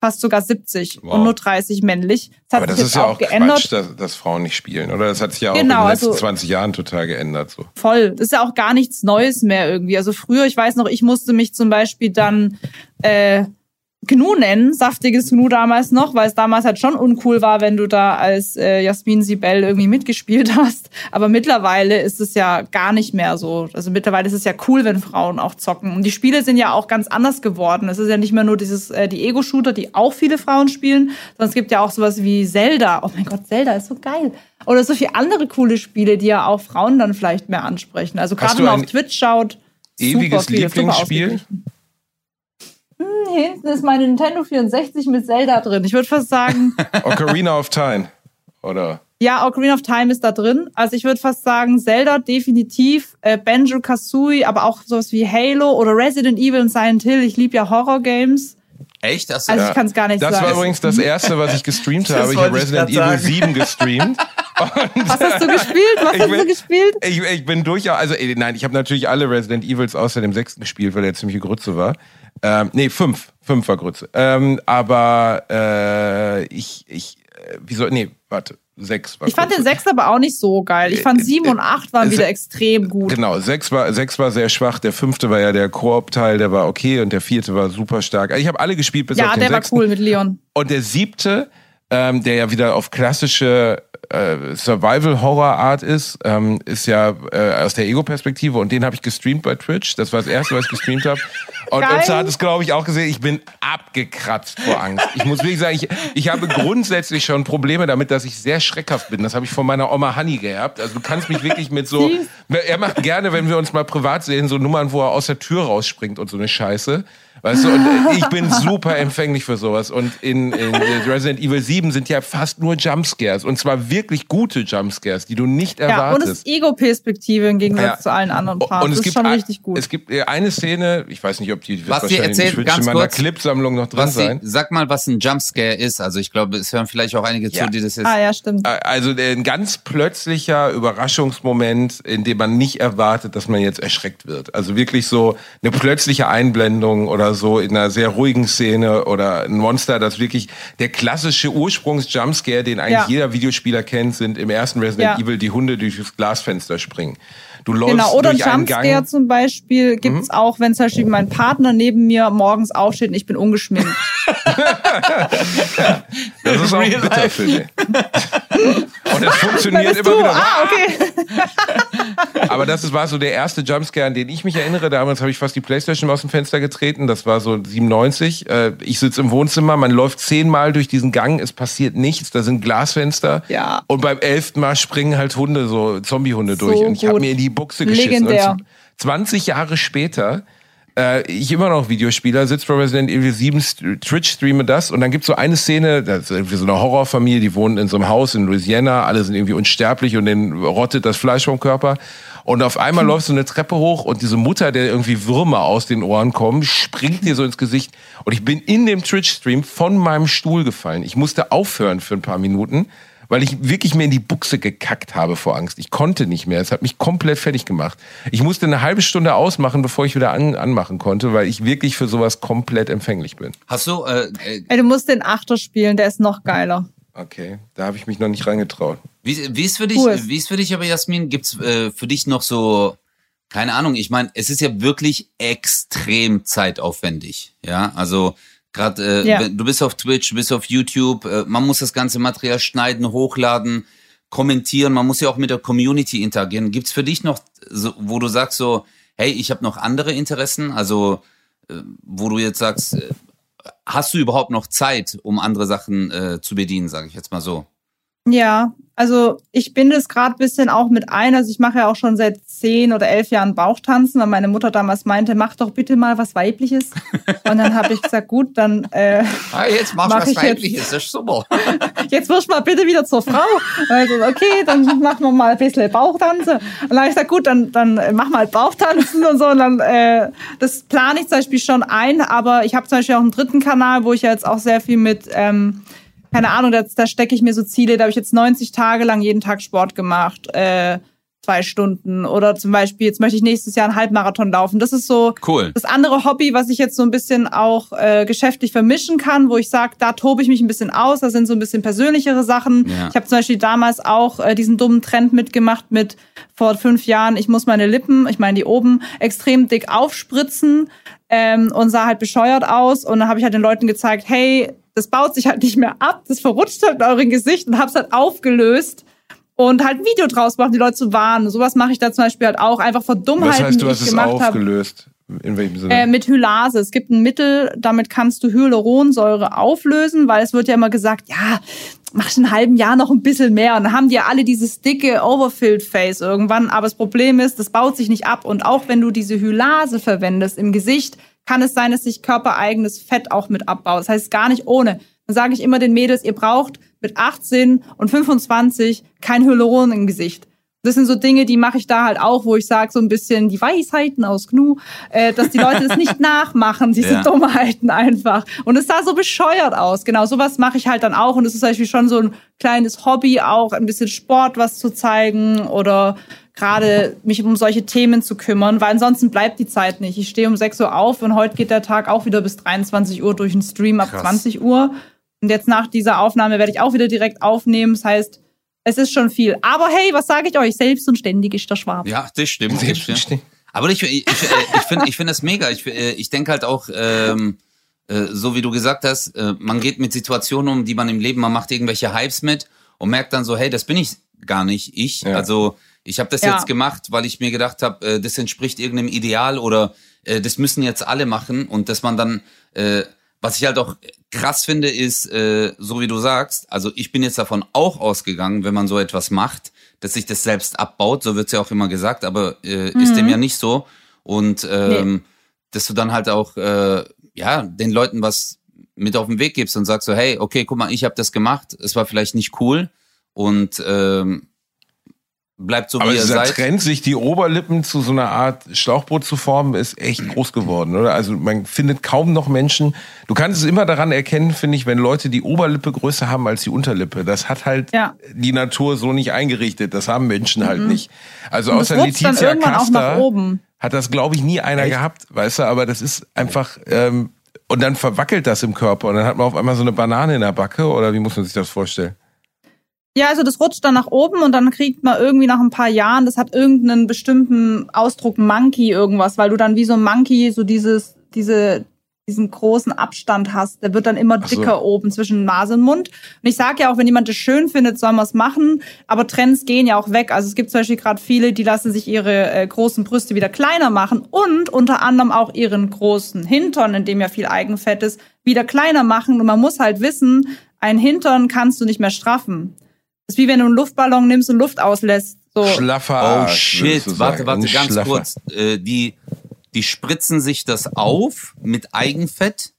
Fast sogar 70 Wow. und nur 30 männlich. Das hat Aber das ist ja auch auch geändert. Quatsch, dass, dass Frauen nicht spielen, oder? Das hat sich ja auch Genau, in den letzten also- 20 Jahren total geändert. So. Voll. Das ist ja auch gar nichts Neues mehr irgendwie. Also früher, ich weiß noch, ich musste mich zum Beispiel dann äh, Gnu nennen, saftiges Gnu damals noch, weil es damals halt schon uncool war, wenn du da als äh, Jasmin Sibel irgendwie mitgespielt hast. Aber mittlerweile ist es ja gar nicht mehr so. Also mittlerweile ist es ja cool, wenn Frauen auch zocken. Und die Spiele sind ja auch ganz anders geworden. Es ist ja nicht mehr nur dieses äh, die Ego-Shooter, die auch viele Frauen spielen, sondern es gibt ja auch sowas wie Zelda. Oh mein Gott, Zelda ist so geil. Oder so viele andere coole Spiele, die ja auch Frauen dann vielleicht mehr ansprechen. Also gerade wenn man auf Twitch schaut, Ewiges super viele, super Lieblingsspiel? ausgeglichen. Hm, hier hinten ist meine Nintendo 64 mit Zelda drin. Ich würde fast sagen, Ocarina of Time. Oder? ja, Ocarina of Time ist da drin. Also ich würde fast sagen, Zelda definitiv, äh, Banjo Kazooie, aber auch sowas wie Halo oder Resident Evil und Silent Hill. Ich liebe ja Horror-Games. Echt? Du Also ich kann es gar nicht Das sagen. war übrigens das erste, was ich gestreamt habe. Ich habe ich Resident Evil sagen. 7 gestreamt. Was hast du gespielt? Was Ich hast du will- gespielt? Ich, ich bin durchaus, also ey, nein, ich habe natürlich alle Resident Evils außer dem sechsten gespielt, weil der ziemliche Grütze war. Ähm, nee, fünf. Fünf war Grütze. Ähm, aber äh, ich, ich, äh, wieso, nee, warte, sechs war Ich fand den Grütze. sechs aber auch nicht so geil. Ich fand sieben und acht waren äh, wieder extrem gut. Genau, sechs war, sechs war sehr schwach, der fünfte war ja der Koop-Teil, der war okay und der vierte war super stark. Also ich habe alle gespielt bis auf Ja, den der war cool mit Leon. Und der siebte, ähm, der ja wieder auf klassische äh, Survival-Horror-Art ist, ähm, ist ja äh, aus der Ego-Perspektive und den habe ich gestreamt bei Twitch. Das war das erste, was ich gestreamt habe. Und. Ötze hat es, glaube ich, auch gesehen. Ich bin abgekratzt vor Angst. Ich muss wirklich sagen, ich, ich habe grundsätzlich schon Probleme damit, dass ich sehr schreckhaft bin. Das habe ich von meiner Oma Honey geerbt. Also du kannst mich wirklich mit so... Er macht gerne, wenn wir uns mal privat sehen, so Nummern, wo er aus der Tür rausspringt und so eine Scheiße. Weißt du, und äh, ich bin super empfänglich für sowas. Und in, in Resident Evil 7 sind ja fast nur Jumpscares. Und zwar wirklich gute Jumpscares, die du nicht Ja, und es erwartest. ist Ego-Perspektive im Gegensatz Ja. zu allen anderen Parts. Und es das gibt, ist schon ein- richtig gut. es gibt äh, eine Szene, ich weiß nicht, ob die Was sie wahrscheinlich erzählt, nicht ganz in meiner kurz. Clipsammlung noch drin sein. sag mal, was ein Jumpscare ist. Also ich glaube, es hören vielleicht auch einige Ja. zu, die das jetzt. ah ja, stimmt. Also ein ganz plötzlicher Überraschungsmoment, in dem man nicht erwartet, dass man jetzt erschreckt wird. Also wirklich so eine plötzliche Einblendung oder so in einer sehr ruhigen Szene oder ein Monster, das wirklich der klassische Ursprungs-Jumpscare, den eigentlich Ja. jeder Videospieler kennt, sind im ersten Resident Ja. Evil die Hunde durch das Glasfenster springen. Du läufst Genau, oder durch einen Jumpscare Gang. Mhm. zum Beispiel gibt's auch, wenn zum Beispiel mein Partner neben mir morgens aufsteht und ich bin ungeschminkt. Das ist auch Real bitter life. für dich. Und das funktioniert immer du. wieder. Ah, okay. Aber das war so der erste Jumpscare, an den ich mich erinnere. Damals habe ich fast die Playstation aus dem Fenster getreten. Das war so 97. Äh, Ich sitze im Wohnzimmer, man läuft zehnmal durch diesen Gang, es passiert nichts, da sind Glasfenster. Ja. Und beim elften Mal springen halt Hunde, so Zombiehunde So durch. Und ich habe mir in die Buchse geschissen. Legendär. Und 20 Jahre später äh, ich immer noch Videospieler, sitze bei Resident Evil 7, st- Twitch streame das und dann gibt's so eine Szene, das ist irgendwie so eine Horrorfamilie, die wohnen in so einem Haus in Louisiana, alle sind irgendwie unsterblich und denen rottet das Fleisch vom Körper. Und auf einmal läuft so eine Treppe hoch und diese Mutter, der irgendwie Würmer aus den Ohren kommen, springt dir so ins Gesicht. Und ich bin in dem Twitch-Stream von meinem Stuhl gefallen. Ich musste aufhören für ein paar Minuten, weil ich wirklich mir in die Buchse gekackt habe vor Angst. Ich konnte nicht mehr. Es hat mich komplett fertig gemacht. Ich musste eine halbe Stunde ausmachen, bevor ich wieder an, anmachen konnte, weil ich wirklich für sowas komplett empfänglich bin. Hast du, äh, äh, du musst den Achter spielen, der ist noch geiler. Okay, da habe ich mich noch nicht reingetraut. wie, wie ist für dich, es. wie ist für dich aber Jasmin, gibt's äh, für dich noch so, keine Ahnung, ich meine, es ist ja wirklich extrem zeitaufwendig, ja, also gerade, äh, Ja. du bist auf Twitch, du bist auf YouTube, äh, man muss das ganze Material schneiden, hochladen, kommentieren, man muss ja auch mit der Community interagieren. Gibt's für dich noch, so, wo du sagst so, hey, ich habe noch andere Interessen, also äh, wo du jetzt sagst, äh, hast du überhaupt noch Zeit, um andere Sachen äh, zu bedienen, sage ich jetzt mal so. Ja, also ich binde es gerade bisschen auch mit ein. Also ich mache ja auch schon seit zehn oder elf Jahren Bauchtanzen, weil meine Mutter damals meinte, mach doch bitte mal was Weibliches. Und dann habe ich gesagt, gut, dann äh, Ah, jetzt Mach du was ich jetzt. Weibliches, das ist super. jetzt wirst du mal bitte wieder zur Frau. Also, okay, dann machen wir mal ein bisschen Bauchtanze. Und dann habe ich gesagt, gut, dann, dann mach mal Bauchtanzen und so. Und dann, äh, das plane ich zum Beispiel schon ein, aber ich habe zum Beispiel auch einen dritten Kanal, wo ich ja jetzt auch sehr viel mit, ähm, keine Ahnung, da, da stecke ich mir so Ziele, da habe ich jetzt 90 Tage lang jeden Tag Sport gemacht. Äh, zwei Stunden oder zum Beispiel jetzt möchte ich nächstes Jahr einen Halbmarathon laufen. Das ist so Cool. das andere Hobby, was ich jetzt so ein bisschen auch äh, geschäftlich vermischen kann, wo ich sage, da tobe ich mich ein bisschen aus, da sind so ein bisschen persönlichere Sachen. Ja. Ich habe zum Beispiel damals auch äh, diesen dummen Trend mitgemacht mit vor fünf Jahren, ich muss meine Lippen, ich meine die oben, extrem dick aufspritzen ähm, und sah halt bescheuert aus. Und dann habe ich halt den Leuten gezeigt, hey, das baut sich halt nicht mehr ab, das verrutscht halt in eurem Gesicht und hab's halt aufgelöst. Und halt ein Video draus machen, die Leute zu warnen. Sowas mache ich da zum Beispiel halt auch, einfach vor Dummheiten, Was heißt, du die hast ich es gemacht aufgelöst? In welchem Sinne? Äh, mit Hylase. Es gibt ein Mittel, damit kannst du Hyaluronsäure auflösen, weil es wird ja immer gesagt, ja, mach in einem halben Jahr noch ein bisschen mehr. Und dann haben die ja alle dieses dicke Overfilled Face irgendwann. Aber das Problem ist, das baut sich nicht ab. Und auch wenn du diese Hylase verwendest im Gesicht, kann es sein, dass sich körpereigenes Fett auch mit abbaut. Das heißt gar nicht ohne. Dann sage ich immer den Mädels, ihr braucht mit 18 und 25 kein Hyaluron im Gesicht. Das sind so Dinge, die mache ich da halt auch, wo ich sage so ein bisschen die Weisheiten aus Gnu, äh, dass die Leute das nicht nachmachen, diese Ja. Dummheiten einfach. Und es sah so bescheuert aus. Genau, sowas mache ich halt dann auch. Und es ist zum Beispiel schon so ein kleines Hobby, auch ein bisschen Sport was zu zeigen oder gerade mich um solche Themen zu kümmern, weil ansonsten bleibt die Zeit nicht. Ich stehe um 6 Uhr auf und heute geht der Tag auch wieder bis 23 Uhr durch den Stream ab Krass. 20 Uhr. Und jetzt nach dieser Aufnahme werde ich auch wieder direkt aufnehmen. Das heißt, es ist schon viel. Aber hey, was sage ich euch? Selbst und ständig ist der Schwab. Ja, das stimmt. Das stimmt. Aber ich, ich, ich, äh, ich finde ich finde das mega. Ich, äh, ich denke halt auch, ähm, äh, so wie du gesagt hast, äh, man geht mit Situationen um, die man im Leben, man macht irgendwelche Hypes mit und merkt dann so, hey, das bin ich gar nicht ich. Ja. Also ich habe das Ja. jetzt gemacht, weil ich mir gedacht habe, äh, das entspricht irgendeinem Ideal oder äh, das müssen jetzt alle machen und dass man dann, äh, was ich halt auch krass finde, ist, äh, so wie du sagst, also ich bin jetzt davon auch ausgegangen, wenn man so etwas macht, dass sich das selbst abbaut, so wird's ja auch immer gesagt, aber äh, ist dem ja nicht so. Und ähm, dass du dann halt auch äh, ja den Leuten was mit auf den Weg gibst und sagst so, hey, okay, guck mal, ich habe das gemacht, es war vielleicht nicht cool. Und ähm, bleibt so Aber wie ihr dieser seid. Trend, sich die Oberlippen zu so einer Art Schlauchboot zu formen, ist echt groß geworden, oder? Also man findet kaum noch Menschen. Du kannst es immer daran erkennen, finde ich, wenn Leute die Oberlippe größer haben als die Unterlippe. Das hat halt Ja. die Natur so nicht eingerichtet. Das haben Menschen halt nicht. Also Und außer Letizia irgendwann auch nach Casta oben. hat das, glaube ich, nie einer gehabt, weißt du? Aber das ist einfach ähm, und dann verwackelt das im Körper und dann hat man auf einmal so eine Banane in der Backe oder wie muss man sich das vorstellen? Ja, also das rutscht dann nach oben und dann kriegt man irgendwie nach ein paar Jahren, das hat irgendeinen bestimmten Ausdruck Monkey irgendwas, weil du dann wie so ein Monkey so dieses, diese diesen großen Abstand hast. Der wird dann immer so. dicker oben zwischen Nase und Mund. Und ich sage ja auch, wenn jemand das schön findet, soll man es machen. Aber Trends gehen ja auch weg. Also es gibt zum Beispiel gerade viele, die lassen sich ihre äh, großen Brüste wieder kleiner machen und unter anderem auch ihren großen Hintern, in dem ja viel Eigenfett ist, wieder kleiner machen. Und man muss halt wissen, ein Hintern kannst du nicht mehr straffen. Das ist wie wenn du einen Luftballon nimmst und Luft auslässt. So. Schlaffer Oh shit, warte, warte, ganz Schlaffer. kurz. Äh, die, die spritzen sich das auf mit Eigenfett.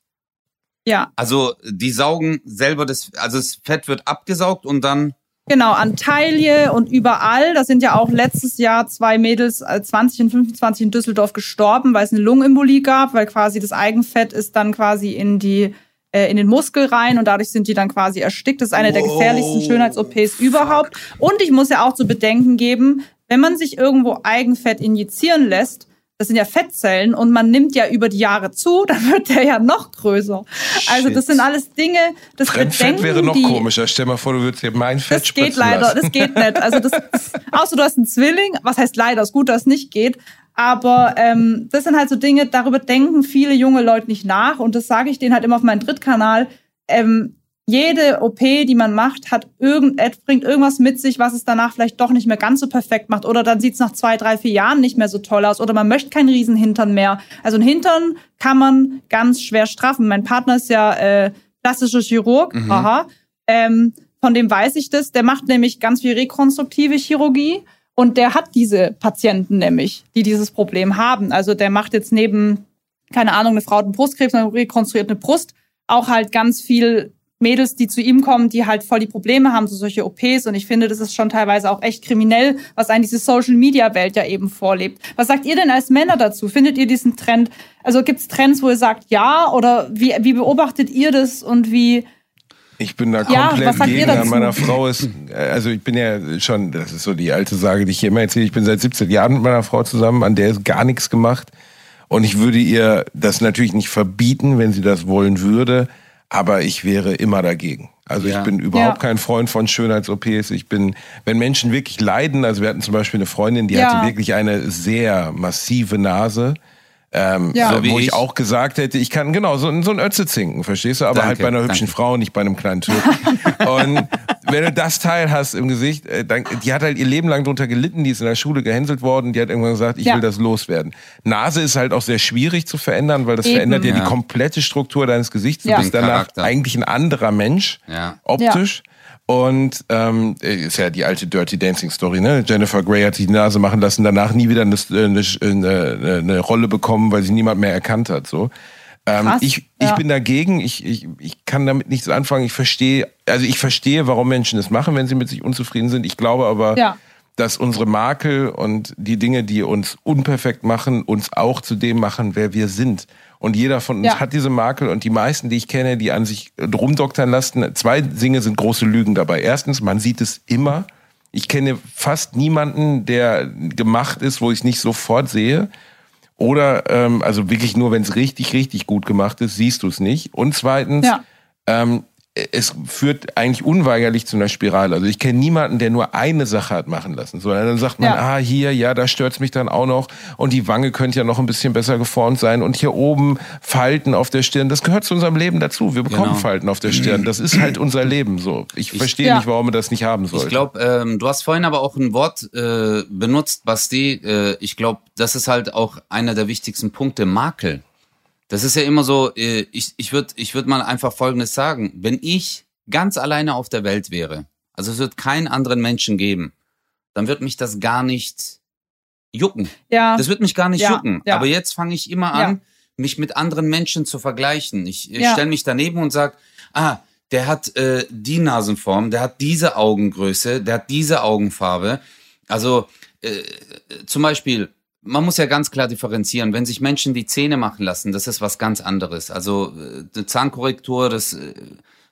Ja, Also die saugen selber das, also das Fett wird abgesaugt und dann. genau, an Taille und überall. Da sind ja auch letztes Jahr zwei Mädels, äh, 20 und 25 in Düsseldorf gestorben, weil es eine Lungenembolie gab, weil quasi das Eigenfett ist dann quasi in die äh, in den Muskel rein und dadurch sind die dann quasi erstickt. Das ist eine der Wow. gefährlichsten Schönheits-OPs überhaupt. Und ich muss ja auch zu bedenken geben, wenn man sich irgendwo Eigenfett injizieren lässt, das sind ja Fettzellen und man nimmt ja über die Jahre zu, dann wird der ja noch größer. Also das Shit. sind alles Dinge, das Fremdfett wäre noch die, komischer. Stell mal vor, du würdest dir mein Fett das geht leider, lassen. das geht nicht. Also das, das außer du hast einen Zwilling, was heißt leider, ist gut, dass es nicht geht. Aber ähm, das sind halt so Dinge, darüber denken viele junge Leute nicht nach. Und das sage ich denen halt immer auf meinem Drittkanal. Ähm, jede OP, die man macht, hat irgendet, bringt irgendwas mit sich, was es danach vielleicht doch nicht mehr ganz so perfekt macht. Oder dann sieht es nach zwei, drei, vier Jahren nicht mehr so toll aus. Oder man möchte keinen Riesenhintern mehr. Also ein Hintern kann man ganz schwer straffen. Mein Partner ist ja äh, plastischer Chirurg. Aha. Ähm, von dem weiß ich das. Der macht nämlich ganz viel rekonstruktive Chirurgie. Und der hat diese Patienten nämlich, die dieses Problem haben. Also der macht jetzt neben, keine Ahnung, eine Frau hat einen Brustkrebs, eine rekonstruiert eine Brust, auch halt ganz viel Mädels, die zu ihm kommen, die halt voll die Probleme haben, so solche OPs. Und ich finde, das ist schon teilweise auch echt kriminell, was eigentlich diese Social-Media-Welt ja eben vorlebt. Was sagt ihr denn als Männer dazu? Findet ihr diesen Trend? Also gibt es Trends, wo ihr sagt, ja? Oder wie, wie beobachtet ihr das und wie... Ich bin da Ja, komplett was sagt ihr gegen. An meiner Frau ist, also ich bin ja schon, das ist so die alte Sage, die ich hier immer erzähle, ich bin seit 17 Jahren mit meiner Frau zusammen, an der ist gar nichts gemacht. Und ich würde ihr das natürlich nicht verbieten, wenn sie das wollen würde, aber ich wäre immer dagegen. Also Ja. ich bin überhaupt Ja. kein Freund von Schönheits-OPs. Ich bin, wenn Menschen wirklich leiden, also wir hatten zum Beispiel eine Freundin, die Ja. hatte wirklich eine sehr massive Nase. Ähm, Ja. so, wo ich ich. auch gesagt hätte, ich kann genau so, ein- so ein Ötze zinken, verstehst du? Aber Danke, halt bei einer hübschen danke. Frau, nicht bei einem kleinen Türken. und wenn du das Teil hast im Gesicht, äh, dann, die hat halt ihr Leben lang drunter gelitten, die ist in der Schule gehänselt worden, die hat irgendwann gesagt, ich Ja. will das loswerden. Nase ist halt auch sehr schwierig zu verändern, weil das Eben. verändert ja, Ja. die komplette Struktur deines Gesichts. Du Ja. bist danach Charakter. eigentlich ein anderer Mensch, Ja. Und ähm, ist ja die alte Dirty Dancing Story, ne? Jennifer Grey hat sich die Nase machen lassen, danach nie wieder eine, eine, eine, eine Rolle bekommen, weil sie niemand mehr erkannt hat. So. Ähm, Krass, ich, ich ja. bin dagegen, ich, ich, ich kann damit nichts anfangen. Ich verstehe, also ich verstehe, warum Menschen das machen, wenn sie mit sich unzufrieden sind. Ich glaube aber, Ja. dass unsere Makel und die Dinge, die uns unperfekt machen, uns auch zu dem machen, wer wir sind. Und jeder von uns Ja. hat diese Makel und die meisten, die ich kenne, die an sich rumdoktern lassen, zwei Dinge sind große Lügen dabei. Erstens, man sieht es immer. Ich kenne fast niemanden, der gemacht ist, wo ich es nicht sofort sehe. Oder, ähm, also wirklich nur, wenn es richtig, richtig gut gemacht ist, siehst du es nicht. Und zweitens, Ja. ähm, es führt eigentlich unweigerlich zu einer Spirale. Also ich kenne niemanden, der nur eine Sache hat machen lassen, sondern dann sagt man, Ja. ah, hier, ja, da stört's mich dann auch noch und die Wange könnte ja noch ein bisschen besser geformt sein und hier oben Falten auf der Stirn. Das gehört zu unserem Leben dazu. Wir bekommen Genau. Falten auf der Stirn. Das ist halt unser Leben so. Ich, verstehe Ja. nicht, warum man das nicht haben soll. Ich glaube, ähm, du hast vorhin aber auch ein Wort äh, benutzt, Basti. Äh, ich glaube, das ist halt auch einer der wichtigsten Punkte, Makel. Das ist ja immer so, äh, ich, ich würde ich würd mal einfach Folgendes sagen. Wenn ich ganz alleine auf der Welt wäre, also es wird keinen anderen Menschen geben, dann wird mich das gar nicht jucken. Ja. Das wird mich gar nicht Ja, jucken. ja. Aber jetzt fange ich immer Ja. an, mich mit anderen Menschen zu vergleichen. Ich, ich Ja. stelle mich daneben und sag, ah, der hat äh, die Nasenform, der hat diese Augengröße, der hat diese Augenfarbe. Also äh, zum Beispiel, man muss ja ganz klar differenzieren, wenn sich Menschen die Zähne machen lassen, das ist was ganz anderes. Also äh, eine Zahnkorrektur, das, äh,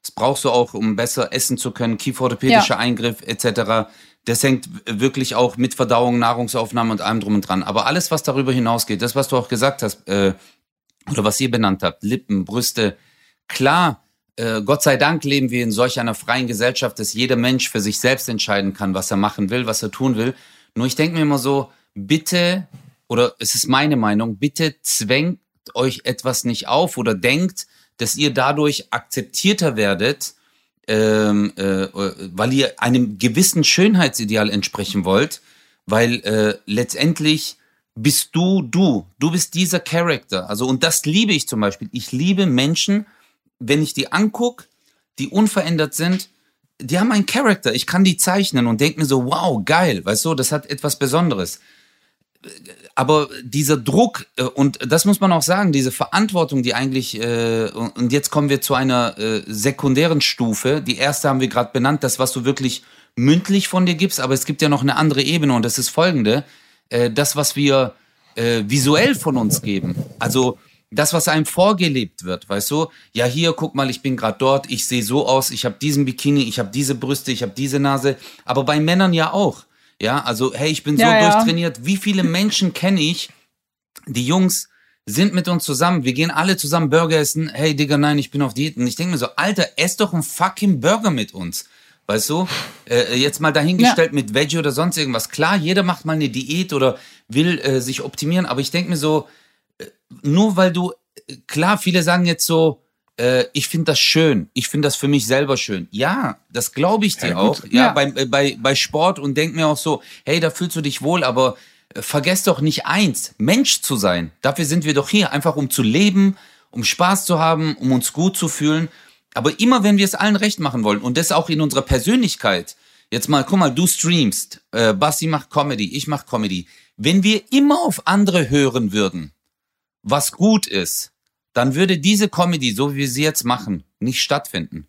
das brauchst du auch, um besser essen zu können, kieferorthopädischer Ja. Eingriff etc. Das hängt wirklich auch mit Verdauung, Nahrungsaufnahme und allem drum und dran. Aber alles, was darüber hinausgeht, das, was du auch gesagt hast, äh, oder was ihr benannt habt, Lippen, Brüste, klar, äh, Gott sei Dank leben wir in solch einer freien Gesellschaft, dass jeder Mensch für sich selbst entscheiden kann, was er machen will, was er tun will. Nur ich denke mir immer so, bitte, oder es ist meine Meinung, bitte zwäng, euch etwas nicht auf oder denkt, dass ihr dadurch akzeptierter werdet, ähm, äh, weil ihr einem gewissen Schönheitsideal entsprechen wollt, weil äh, letztendlich bist du du, du bist dieser Charakter. Also und das liebe ich zum Beispiel. Ich liebe Menschen, wenn ich die anguck, die unverändert sind, die haben einen Charakter. Ich kann die zeichnen und denke mir so, wow, geil, weißt du, das hat etwas Besonderes aber dieser Druck, äh, und das muss man auch sagen, diese Verantwortung, die eigentlich, äh, und jetzt kommen wir zu einer äh, sekundären Stufe. Die erste haben wir gerade benannt, das, was du wirklich mündlich von dir gibst, aber es gibt ja noch eine andere Ebene und das ist folgende. Äh, das, was wir äh, visuell von uns geben. Also das, was einem vorgelebt wird, weißt du? Ja, hier, guck mal, ich bin gerade dort, ich sehe so aus, ich habe diesen Bikini, ich habe diese Brüste, ich habe diese Nase, aber bei Männern ja auch. Ja, also hey, ich bin so ja, durchtrainiert. Wie viele Menschen kenne ich? Die Jungs sind mit uns zusammen. Wir gehen alle zusammen Burger essen. Hey, Digga, nein, ich bin auf Diät. Und ich denke mir so, Alter, ess doch einen fucking Burger mit uns. Weißt du? Äh, jetzt mal dahingestellt ja. mit Veggie oder sonst irgendwas. Klar, jeder macht mal eine Diät oder will äh, sich optimieren, aber ich denke mir so, äh, nur weil du, äh, klar, viele sagen jetzt so, äh, ich finde das schön. Ich finde das für mich selber schön. Ja, das glaube ich dir ja, auch. Ja, ja, Bei, äh, bei, bei Sport und denk mir auch so, hey, da fühlst du dich wohl, aber äh, vergesst doch nicht eins, Mensch zu sein. Dafür sind wir doch hier, einfach um zu leben, um Spaß zu haben, um uns gut zu fühlen. Aber immer, wenn wir es allen recht machen wollen und das auch in unserer Persönlichkeit. Jetzt mal, guck mal, du streamst, äh, Basti macht Comedy, ich mach Comedy. Wenn wir immer auf andere hören würden, was gut ist, dann würde diese Comedy, so wie wir sie jetzt machen, nicht stattfinden.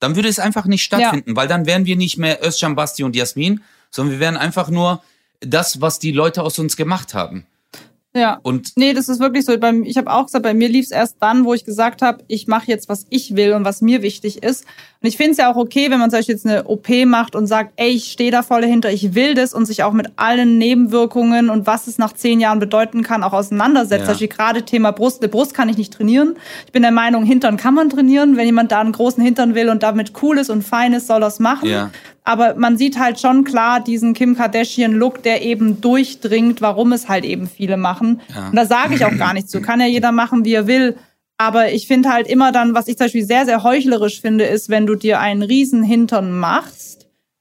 Dann würde es einfach nicht stattfinden, ja. weil dann wären wir nicht mehr Özcan, Basti und Jasmin, sondern wir wären einfach nur das, was die Leute aus uns gemacht haben. Ja. Und nee, das ist wirklich so. Ich habe auch gesagt, bei mir lief es erst dann, wo ich gesagt habe, ich mache jetzt, was ich will und was mir wichtig ist. Und ich finde es ja auch okay, wenn man zum Beispiel jetzt eine OP macht und sagt, ey, ich stehe da voll dahinter, ich will das und sich auch mit allen Nebenwirkungen und was es nach zehn Jahren bedeuten kann, auch auseinandersetzt. Ja. Zum Beispiel gerade Thema Brust. Eine Brust kann ich nicht trainieren. Ich bin der Meinung, Hintern kann man trainieren. Wenn jemand da einen großen Hintern will und damit cool ist und fein ist, soll das machen. Ja. Aber man sieht halt schon klar diesen Kim Kardashian-Look, der eben durchdringt, warum es halt eben viele machen. Ja. Und da sage ich auch gar nichts zu. Kann ja jeder machen, wie er will. Aber ich finde halt immer dann, was ich zum Beispiel sehr, sehr heuchlerisch finde, ist, wenn du dir einen riesen Hintern machst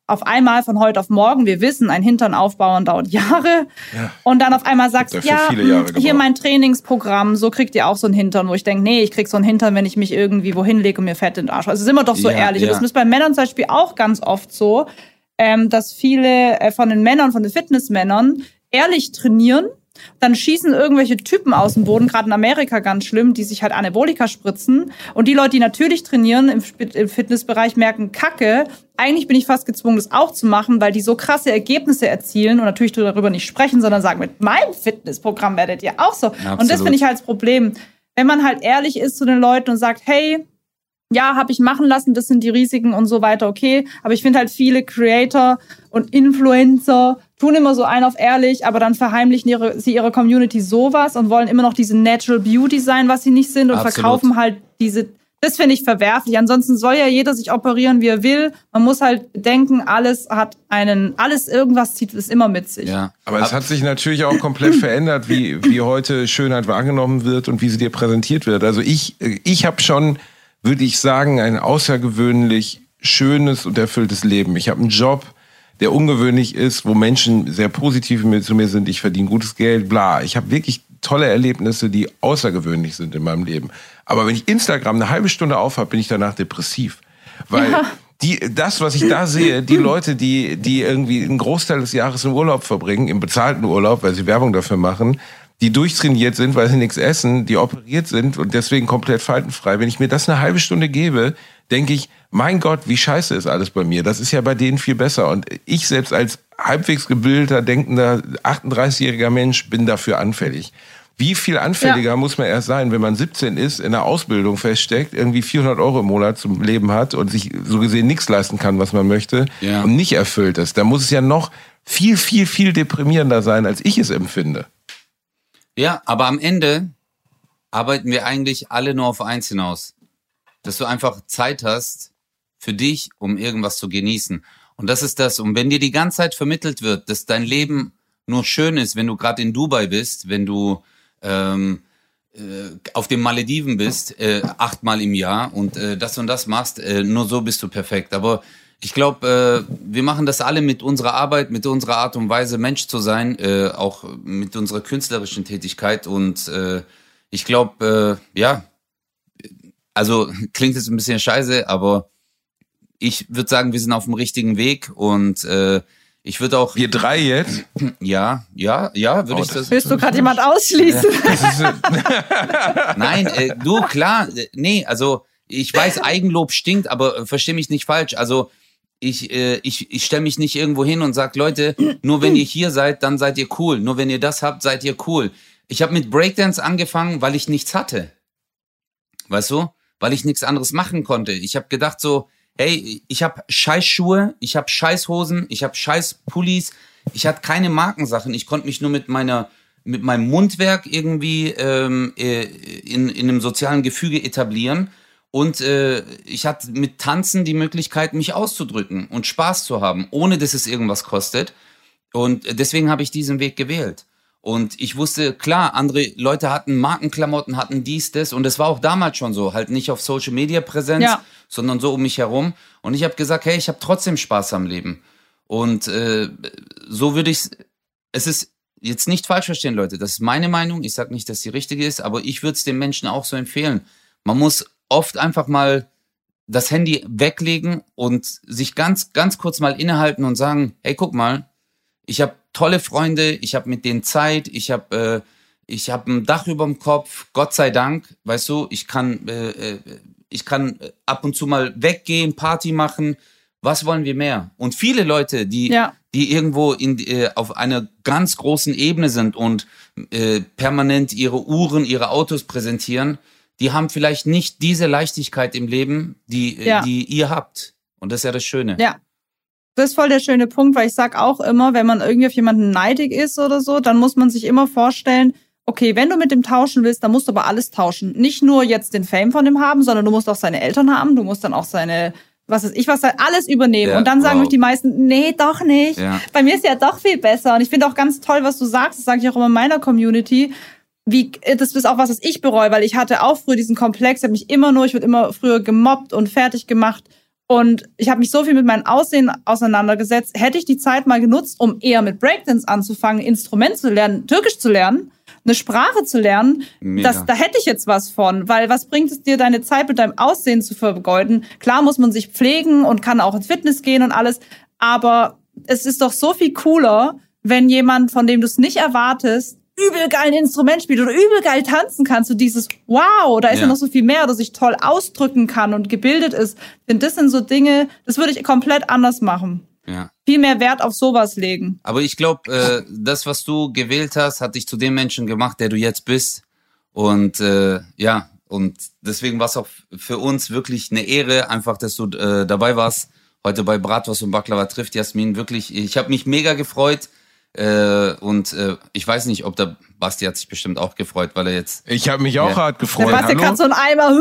auf einmal von heute auf morgen, wir wissen, ein Hintern aufbauen dauert Jahre. Ja. Und dann auf einmal sagst, ja, hm, hier mein Trainingsprogramm, so kriegt ihr auch so ein Hintern, wo ich denke, nee, ich krieg so ein Hintern, wenn ich mich irgendwie wohin lege und mir Fett in den Arsch. Also sind wir doch so ja, ehrlich. Ja. Das ist bei Männern zum Beispiel auch ganz oft so, ähm, dass viele äh, von den Männern, von den Fitnessmännern ehrlich trainieren dann schießen irgendwelche Typen aus dem Boden, gerade in Amerika ganz schlimm, die sich halt Anabolika spritzen. Und die Leute, die natürlich trainieren im, im Fitnessbereich, merken, Kacke, eigentlich bin ich fast gezwungen, das auch zu machen, weil die so krasse Ergebnisse erzielen und natürlich darüber nicht sprechen, sondern sagen, mit meinem Fitnessprogramm werdet ihr auch so. Absolut. Und das finde ich halt das Problem. Wenn man halt ehrlich ist zu den Leuten und sagt, hey, ja, habe ich machen lassen, das sind die Risiken und so weiter, okay. Aber ich finde halt viele Creator und Influencer tun immer so ein auf ehrlich, aber dann verheimlichen ihre, sie ihre Community sowas und wollen immer noch diese Natural Beauty sein, was sie nicht sind und Absolut. verkaufen halt diese. Das finde ich verwerflich. Ansonsten soll ja jeder sich operieren, wie er will. Man muss halt denken, alles hat einen, alles irgendwas zieht es immer mit sich. Ja, aber es hat sich natürlich auch komplett verändert, wie, wie heute Schönheit wahrgenommen wird und wie sie dir präsentiert wird. Also ich, ich habe schon, würde ich sagen, ein außergewöhnlich schönes und erfülltes Leben. Ich habe einen Job, der ungewöhnlich ist, wo Menschen sehr positiv zu mir sind, ich verdiene gutes Geld, bla. Ich habe wirklich tolle Erlebnisse, die außergewöhnlich sind in meinem Leben. Aber wenn ich Instagram eine halbe Stunde aufhab, bin ich danach depressiv. Weil ja. die, das, was ich da sehe, die Leute, die, die irgendwie einen Großteil des Jahres im Urlaub verbringen, im bezahlten Urlaub, weil sie Werbung dafür machen, die durchtrainiert sind, weil sie nichts essen, die operiert sind und deswegen komplett faltenfrei. Wenn ich mir das eine halbe Stunde gebe, denke ich, mein Gott, wie scheiße ist alles bei mir. Das ist ja bei denen viel besser. Und ich selbst als halbwegs gebildeter, denkender, 38-jähriger Mensch bin dafür anfällig. Wie viel anfälliger ja. muss man erst sein, wenn man 17 ist, in der Ausbildung feststeckt, irgendwie 400 Euro im Monat zum Leben hat und sich so gesehen nichts leisten kann, was man möchte ja. und nicht erfüllt ist. Da muss es ja noch viel, viel, viel deprimierender sein, als ich es empfinde. Ja, aber am Ende arbeiten wir eigentlich alle nur auf eins hinaus dass du einfach Zeit hast für dich, um irgendwas zu genießen. Und das ist das. Und wenn dir die ganze Zeit vermittelt wird, dass dein Leben nur schön ist, wenn du gerade in Dubai bist, wenn du ähm, auf den Malediven bist, äh, achtmal im Jahr und äh, das und das machst, äh, nur so bist du perfekt. Aber ich glaube, äh, wir machen das alle mit unserer Arbeit, mit unserer Art und Weise, Mensch zu sein, äh, auch mit unserer künstlerischen Tätigkeit. Und äh, ich glaube, äh, ja, also klingt jetzt ein bisschen scheiße, aber ich würde sagen, wir sind auf dem richtigen Weg und äh, ich würde auch. Wir drei jetzt? Ja, ja, ja, würde Oh, ich das das. Willst du gerade jemand ausschließen? Nein, äh, du, klar, äh, nee, also ich weiß, Eigenlob stinkt, aber äh, versteh mich nicht falsch. Also ich, äh, ich, ich stelle mich nicht irgendwo hin und sag, Leute, nur wenn ihr hier seid, dann seid ihr cool. Nur wenn ihr das habt, seid ihr cool. Ich habe mit Breakdance angefangen, weil ich nichts hatte. Weißt du? Weil ich nichts anderes machen konnte. Ich habe gedacht so, hey, ich habe Scheißschuhe, ich habe Scheißhosen, ich habe Scheißpullis, ich hatte keine Markensachen. Ich konnte mich nur mit meiner mit meinem Mundwerk irgendwie ähm, äh, in, in einem sozialen Gefüge etablieren. Und äh, ich hatte mit Tanzen die Möglichkeit, mich auszudrücken und Spaß zu haben, ohne dass es irgendwas kostet. Und deswegen habe ich diesen Weg gewählt. Und ich wusste, klar, andere Leute hatten Markenklamotten, hatten dies, das. Und das war auch damals schon so. Halt nicht auf Social Media Präsenz, Ja. sondern so um mich herum. Und ich habe gesagt, hey, ich habe trotzdem Spaß am Leben. Und äh, so würde ich es ist jetzt nicht falsch verstehen, Leute. Das ist meine Meinung. Ich sage nicht, dass die richtige ist, aber ich würde es den Menschen auch so empfehlen. Man muss oft einfach mal das Handy weglegen und sich ganz, ganz kurz mal innehalten und sagen, hey, guck mal, ich habe tolle Freunde, ich habe mit denen Zeit, ich habe äh, ich habe ein Dach über dem Kopf, Gott sei Dank, weißt du, ich kann äh, äh, ich kann ab und zu mal weggehen, Party machen. Was wollen wir mehr? Und viele Leute, die Ja. die irgendwo in, äh, auf einer ganz großen Ebene sind und äh, permanent ihre Uhren, ihre Autos präsentieren, die haben vielleicht nicht diese Leichtigkeit im Leben, die, äh, Ja. die ihr habt. Und das ist ja das Schöne. Ja. Das ist voll der schöne Punkt, weil ich sag auch immer, wenn man irgendwie auf jemanden neidig ist oder so, dann muss man sich immer vorstellen, okay, wenn du mit dem tauschen willst, dann musst du aber alles tauschen. Nicht nur jetzt den Fame von dem haben, sondern du musst auch seine Eltern haben, du musst dann auch seine, was weiß ich, was alles übernehmen. Ja, und dann sagen wow. mich die meisten, nee, doch nicht. Ja. Bei mir ist ja doch viel besser. Und ich finde auch ganz toll, was du sagst, das sage ich auch immer in meiner Community. Wie, das ist auch was, was ich bereue, weil ich hatte auch früher diesen Komplex, ich habe mich immer nur, ich wurde immer früher gemobbt und fertig gemacht. Und ich habe mich so viel mit meinem Aussehen auseinandergesetzt. Hätte ich die Zeit mal genutzt, um eher mit Breakdance anzufangen, Instrument zu lernen, Türkisch zu lernen, eine Sprache zu lernen, Mega. das, da hätte ich jetzt was von. Weil was bringt es dir, deine Zeit mit deinem Aussehen zu vergeuden? Klar muss man sich pflegen und kann auch ins Fitness gehen und alles. Aber es ist doch so viel cooler, wenn jemand, von dem du es nicht erwartest, übel geil ein Instrument spielt oder übel geil tanzen kann, so dieses Wow, da ist ja, Ja. noch so viel mehr, oder sich toll ausdrücken kann und gebildet ist. Denn das sind so Dinge, das würde ich komplett anders machen. Ja. Viel mehr Wert auf sowas legen. Aber ich glaube, äh, das, was du gewählt hast, hat dich zu dem Menschen gemacht, der du jetzt bist. Und äh, ja, und deswegen war es auch für uns wirklich eine Ehre, einfach, dass du äh, dabei warst. Heute bei Bratwurst und Baklava trifft Jasmin wirklich. Ich habe mich mega gefreut. Äh, und äh, ich weiß nicht, ob der Basti hat sich bestimmt auch gefreut, weil er jetzt. Ich habe mich auch Ja. hart Der gefreut. Basti Hallo? gerade so ein Eimer.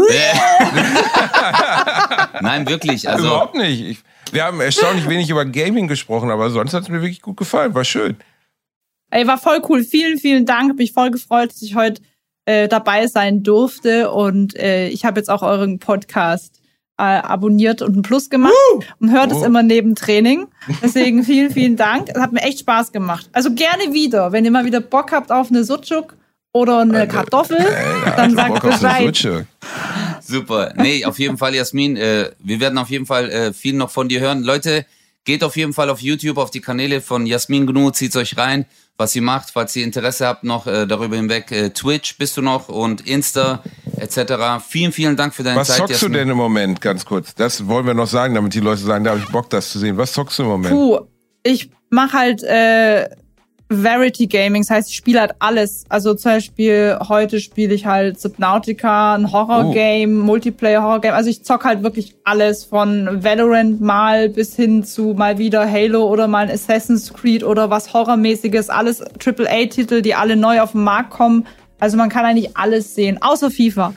Nein, wirklich. Also Überhaupt nicht. Ich, wir haben erstaunlich wenig über Gaming gesprochen, aber sonst hat es mir wirklich gut gefallen. War schön. Ey, war voll cool. Vielen, vielen Dank. Hab mich voll gefreut, dass ich heute äh, dabei sein durfte. Und äh, ich habe jetzt auch euren Podcast äh, abonniert und ein Plus gemacht und hört es Oh. immer neben Training. Deswegen vielen, vielen Dank. Es hat mir echt Spaß gemacht. Also gerne wieder, wenn ihr mal wieder Bock habt auf eine Sucuk oder eine Kartoffel, dann sagt Bock auf eine Bescheid. Super. Nee, auf jeden Fall, Jasmin. Äh, wir werden auf jeden Fall äh, viel noch von dir hören. Leute, geht auf jeden Fall auf YouTube, auf die Kanäle von Jasmin Gnu, zieht euch rein, was sie macht, falls ihr Interesse habt noch äh, darüber hinweg. Äh, Twitch bist du noch und Insta etc. Vielen, vielen Dank für deine Was Zeit, zockst du Jasmin. denn im Moment, ganz kurz? Das wollen wir noch sagen, damit die Leute sagen, da habe ich Bock, das zu sehen. Was zockst du im Moment? Puh, ich mache halt äh, Verity Gaming, das heißt, ich spiele halt alles. Also zum Beispiel heute spiele ich halt Subnautica, ein Horror-Game, Multiplayer-Horror-Game. Also ich zock halt wirklich alles von Valorant mal bis hin zu mal wieder Halo oder mal ein Assassin's Creed oder was Horrormäßiges. Alles AAA-Titel, die alle neu auf den Markt kommen. Also man kann eigentlich alles sehen, außer FIFA.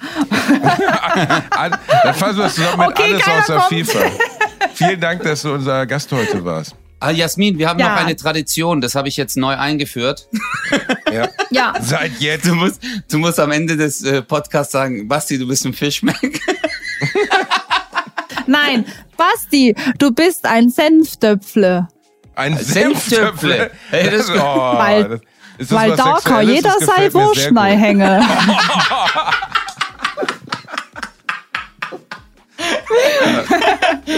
An- Dann fassen wir es zusammen mit Okay, alles außer kommt. FIFA. Vielen Dank, dass du unser Gast heute warst. Ah, Jasmin, wir haben Ja. noch eine Tradition, das habe ich jetzt neu eingeführt. Ja. Ja, Seit jetzt. Du musst, du musst am Ende des äh, Podcasts sagen, Basti, du bist ein Fischmeck. nein, Basti, du bist ein Senftöpfle. Ein Senftöpfle. Senftöpfle. Hey, das- oh, Weil- das- ist das Weil da kann jeder sein Wurst gut.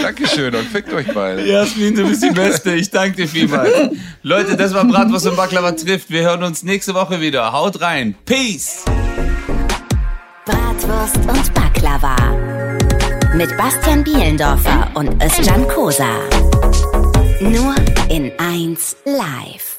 Dankeschön und fickt euch beide. Jasmin, du bist die Beste. Ich danke dir vielmals. Leute, das war Bratwurst und Baklava trifft. Wir hören uns nächste Woche wieder. Haut rein. Peace. Bratwurst und Baklava. Mit Bastian Bielendorfer und Özcan Kosa. Nur in 1 live.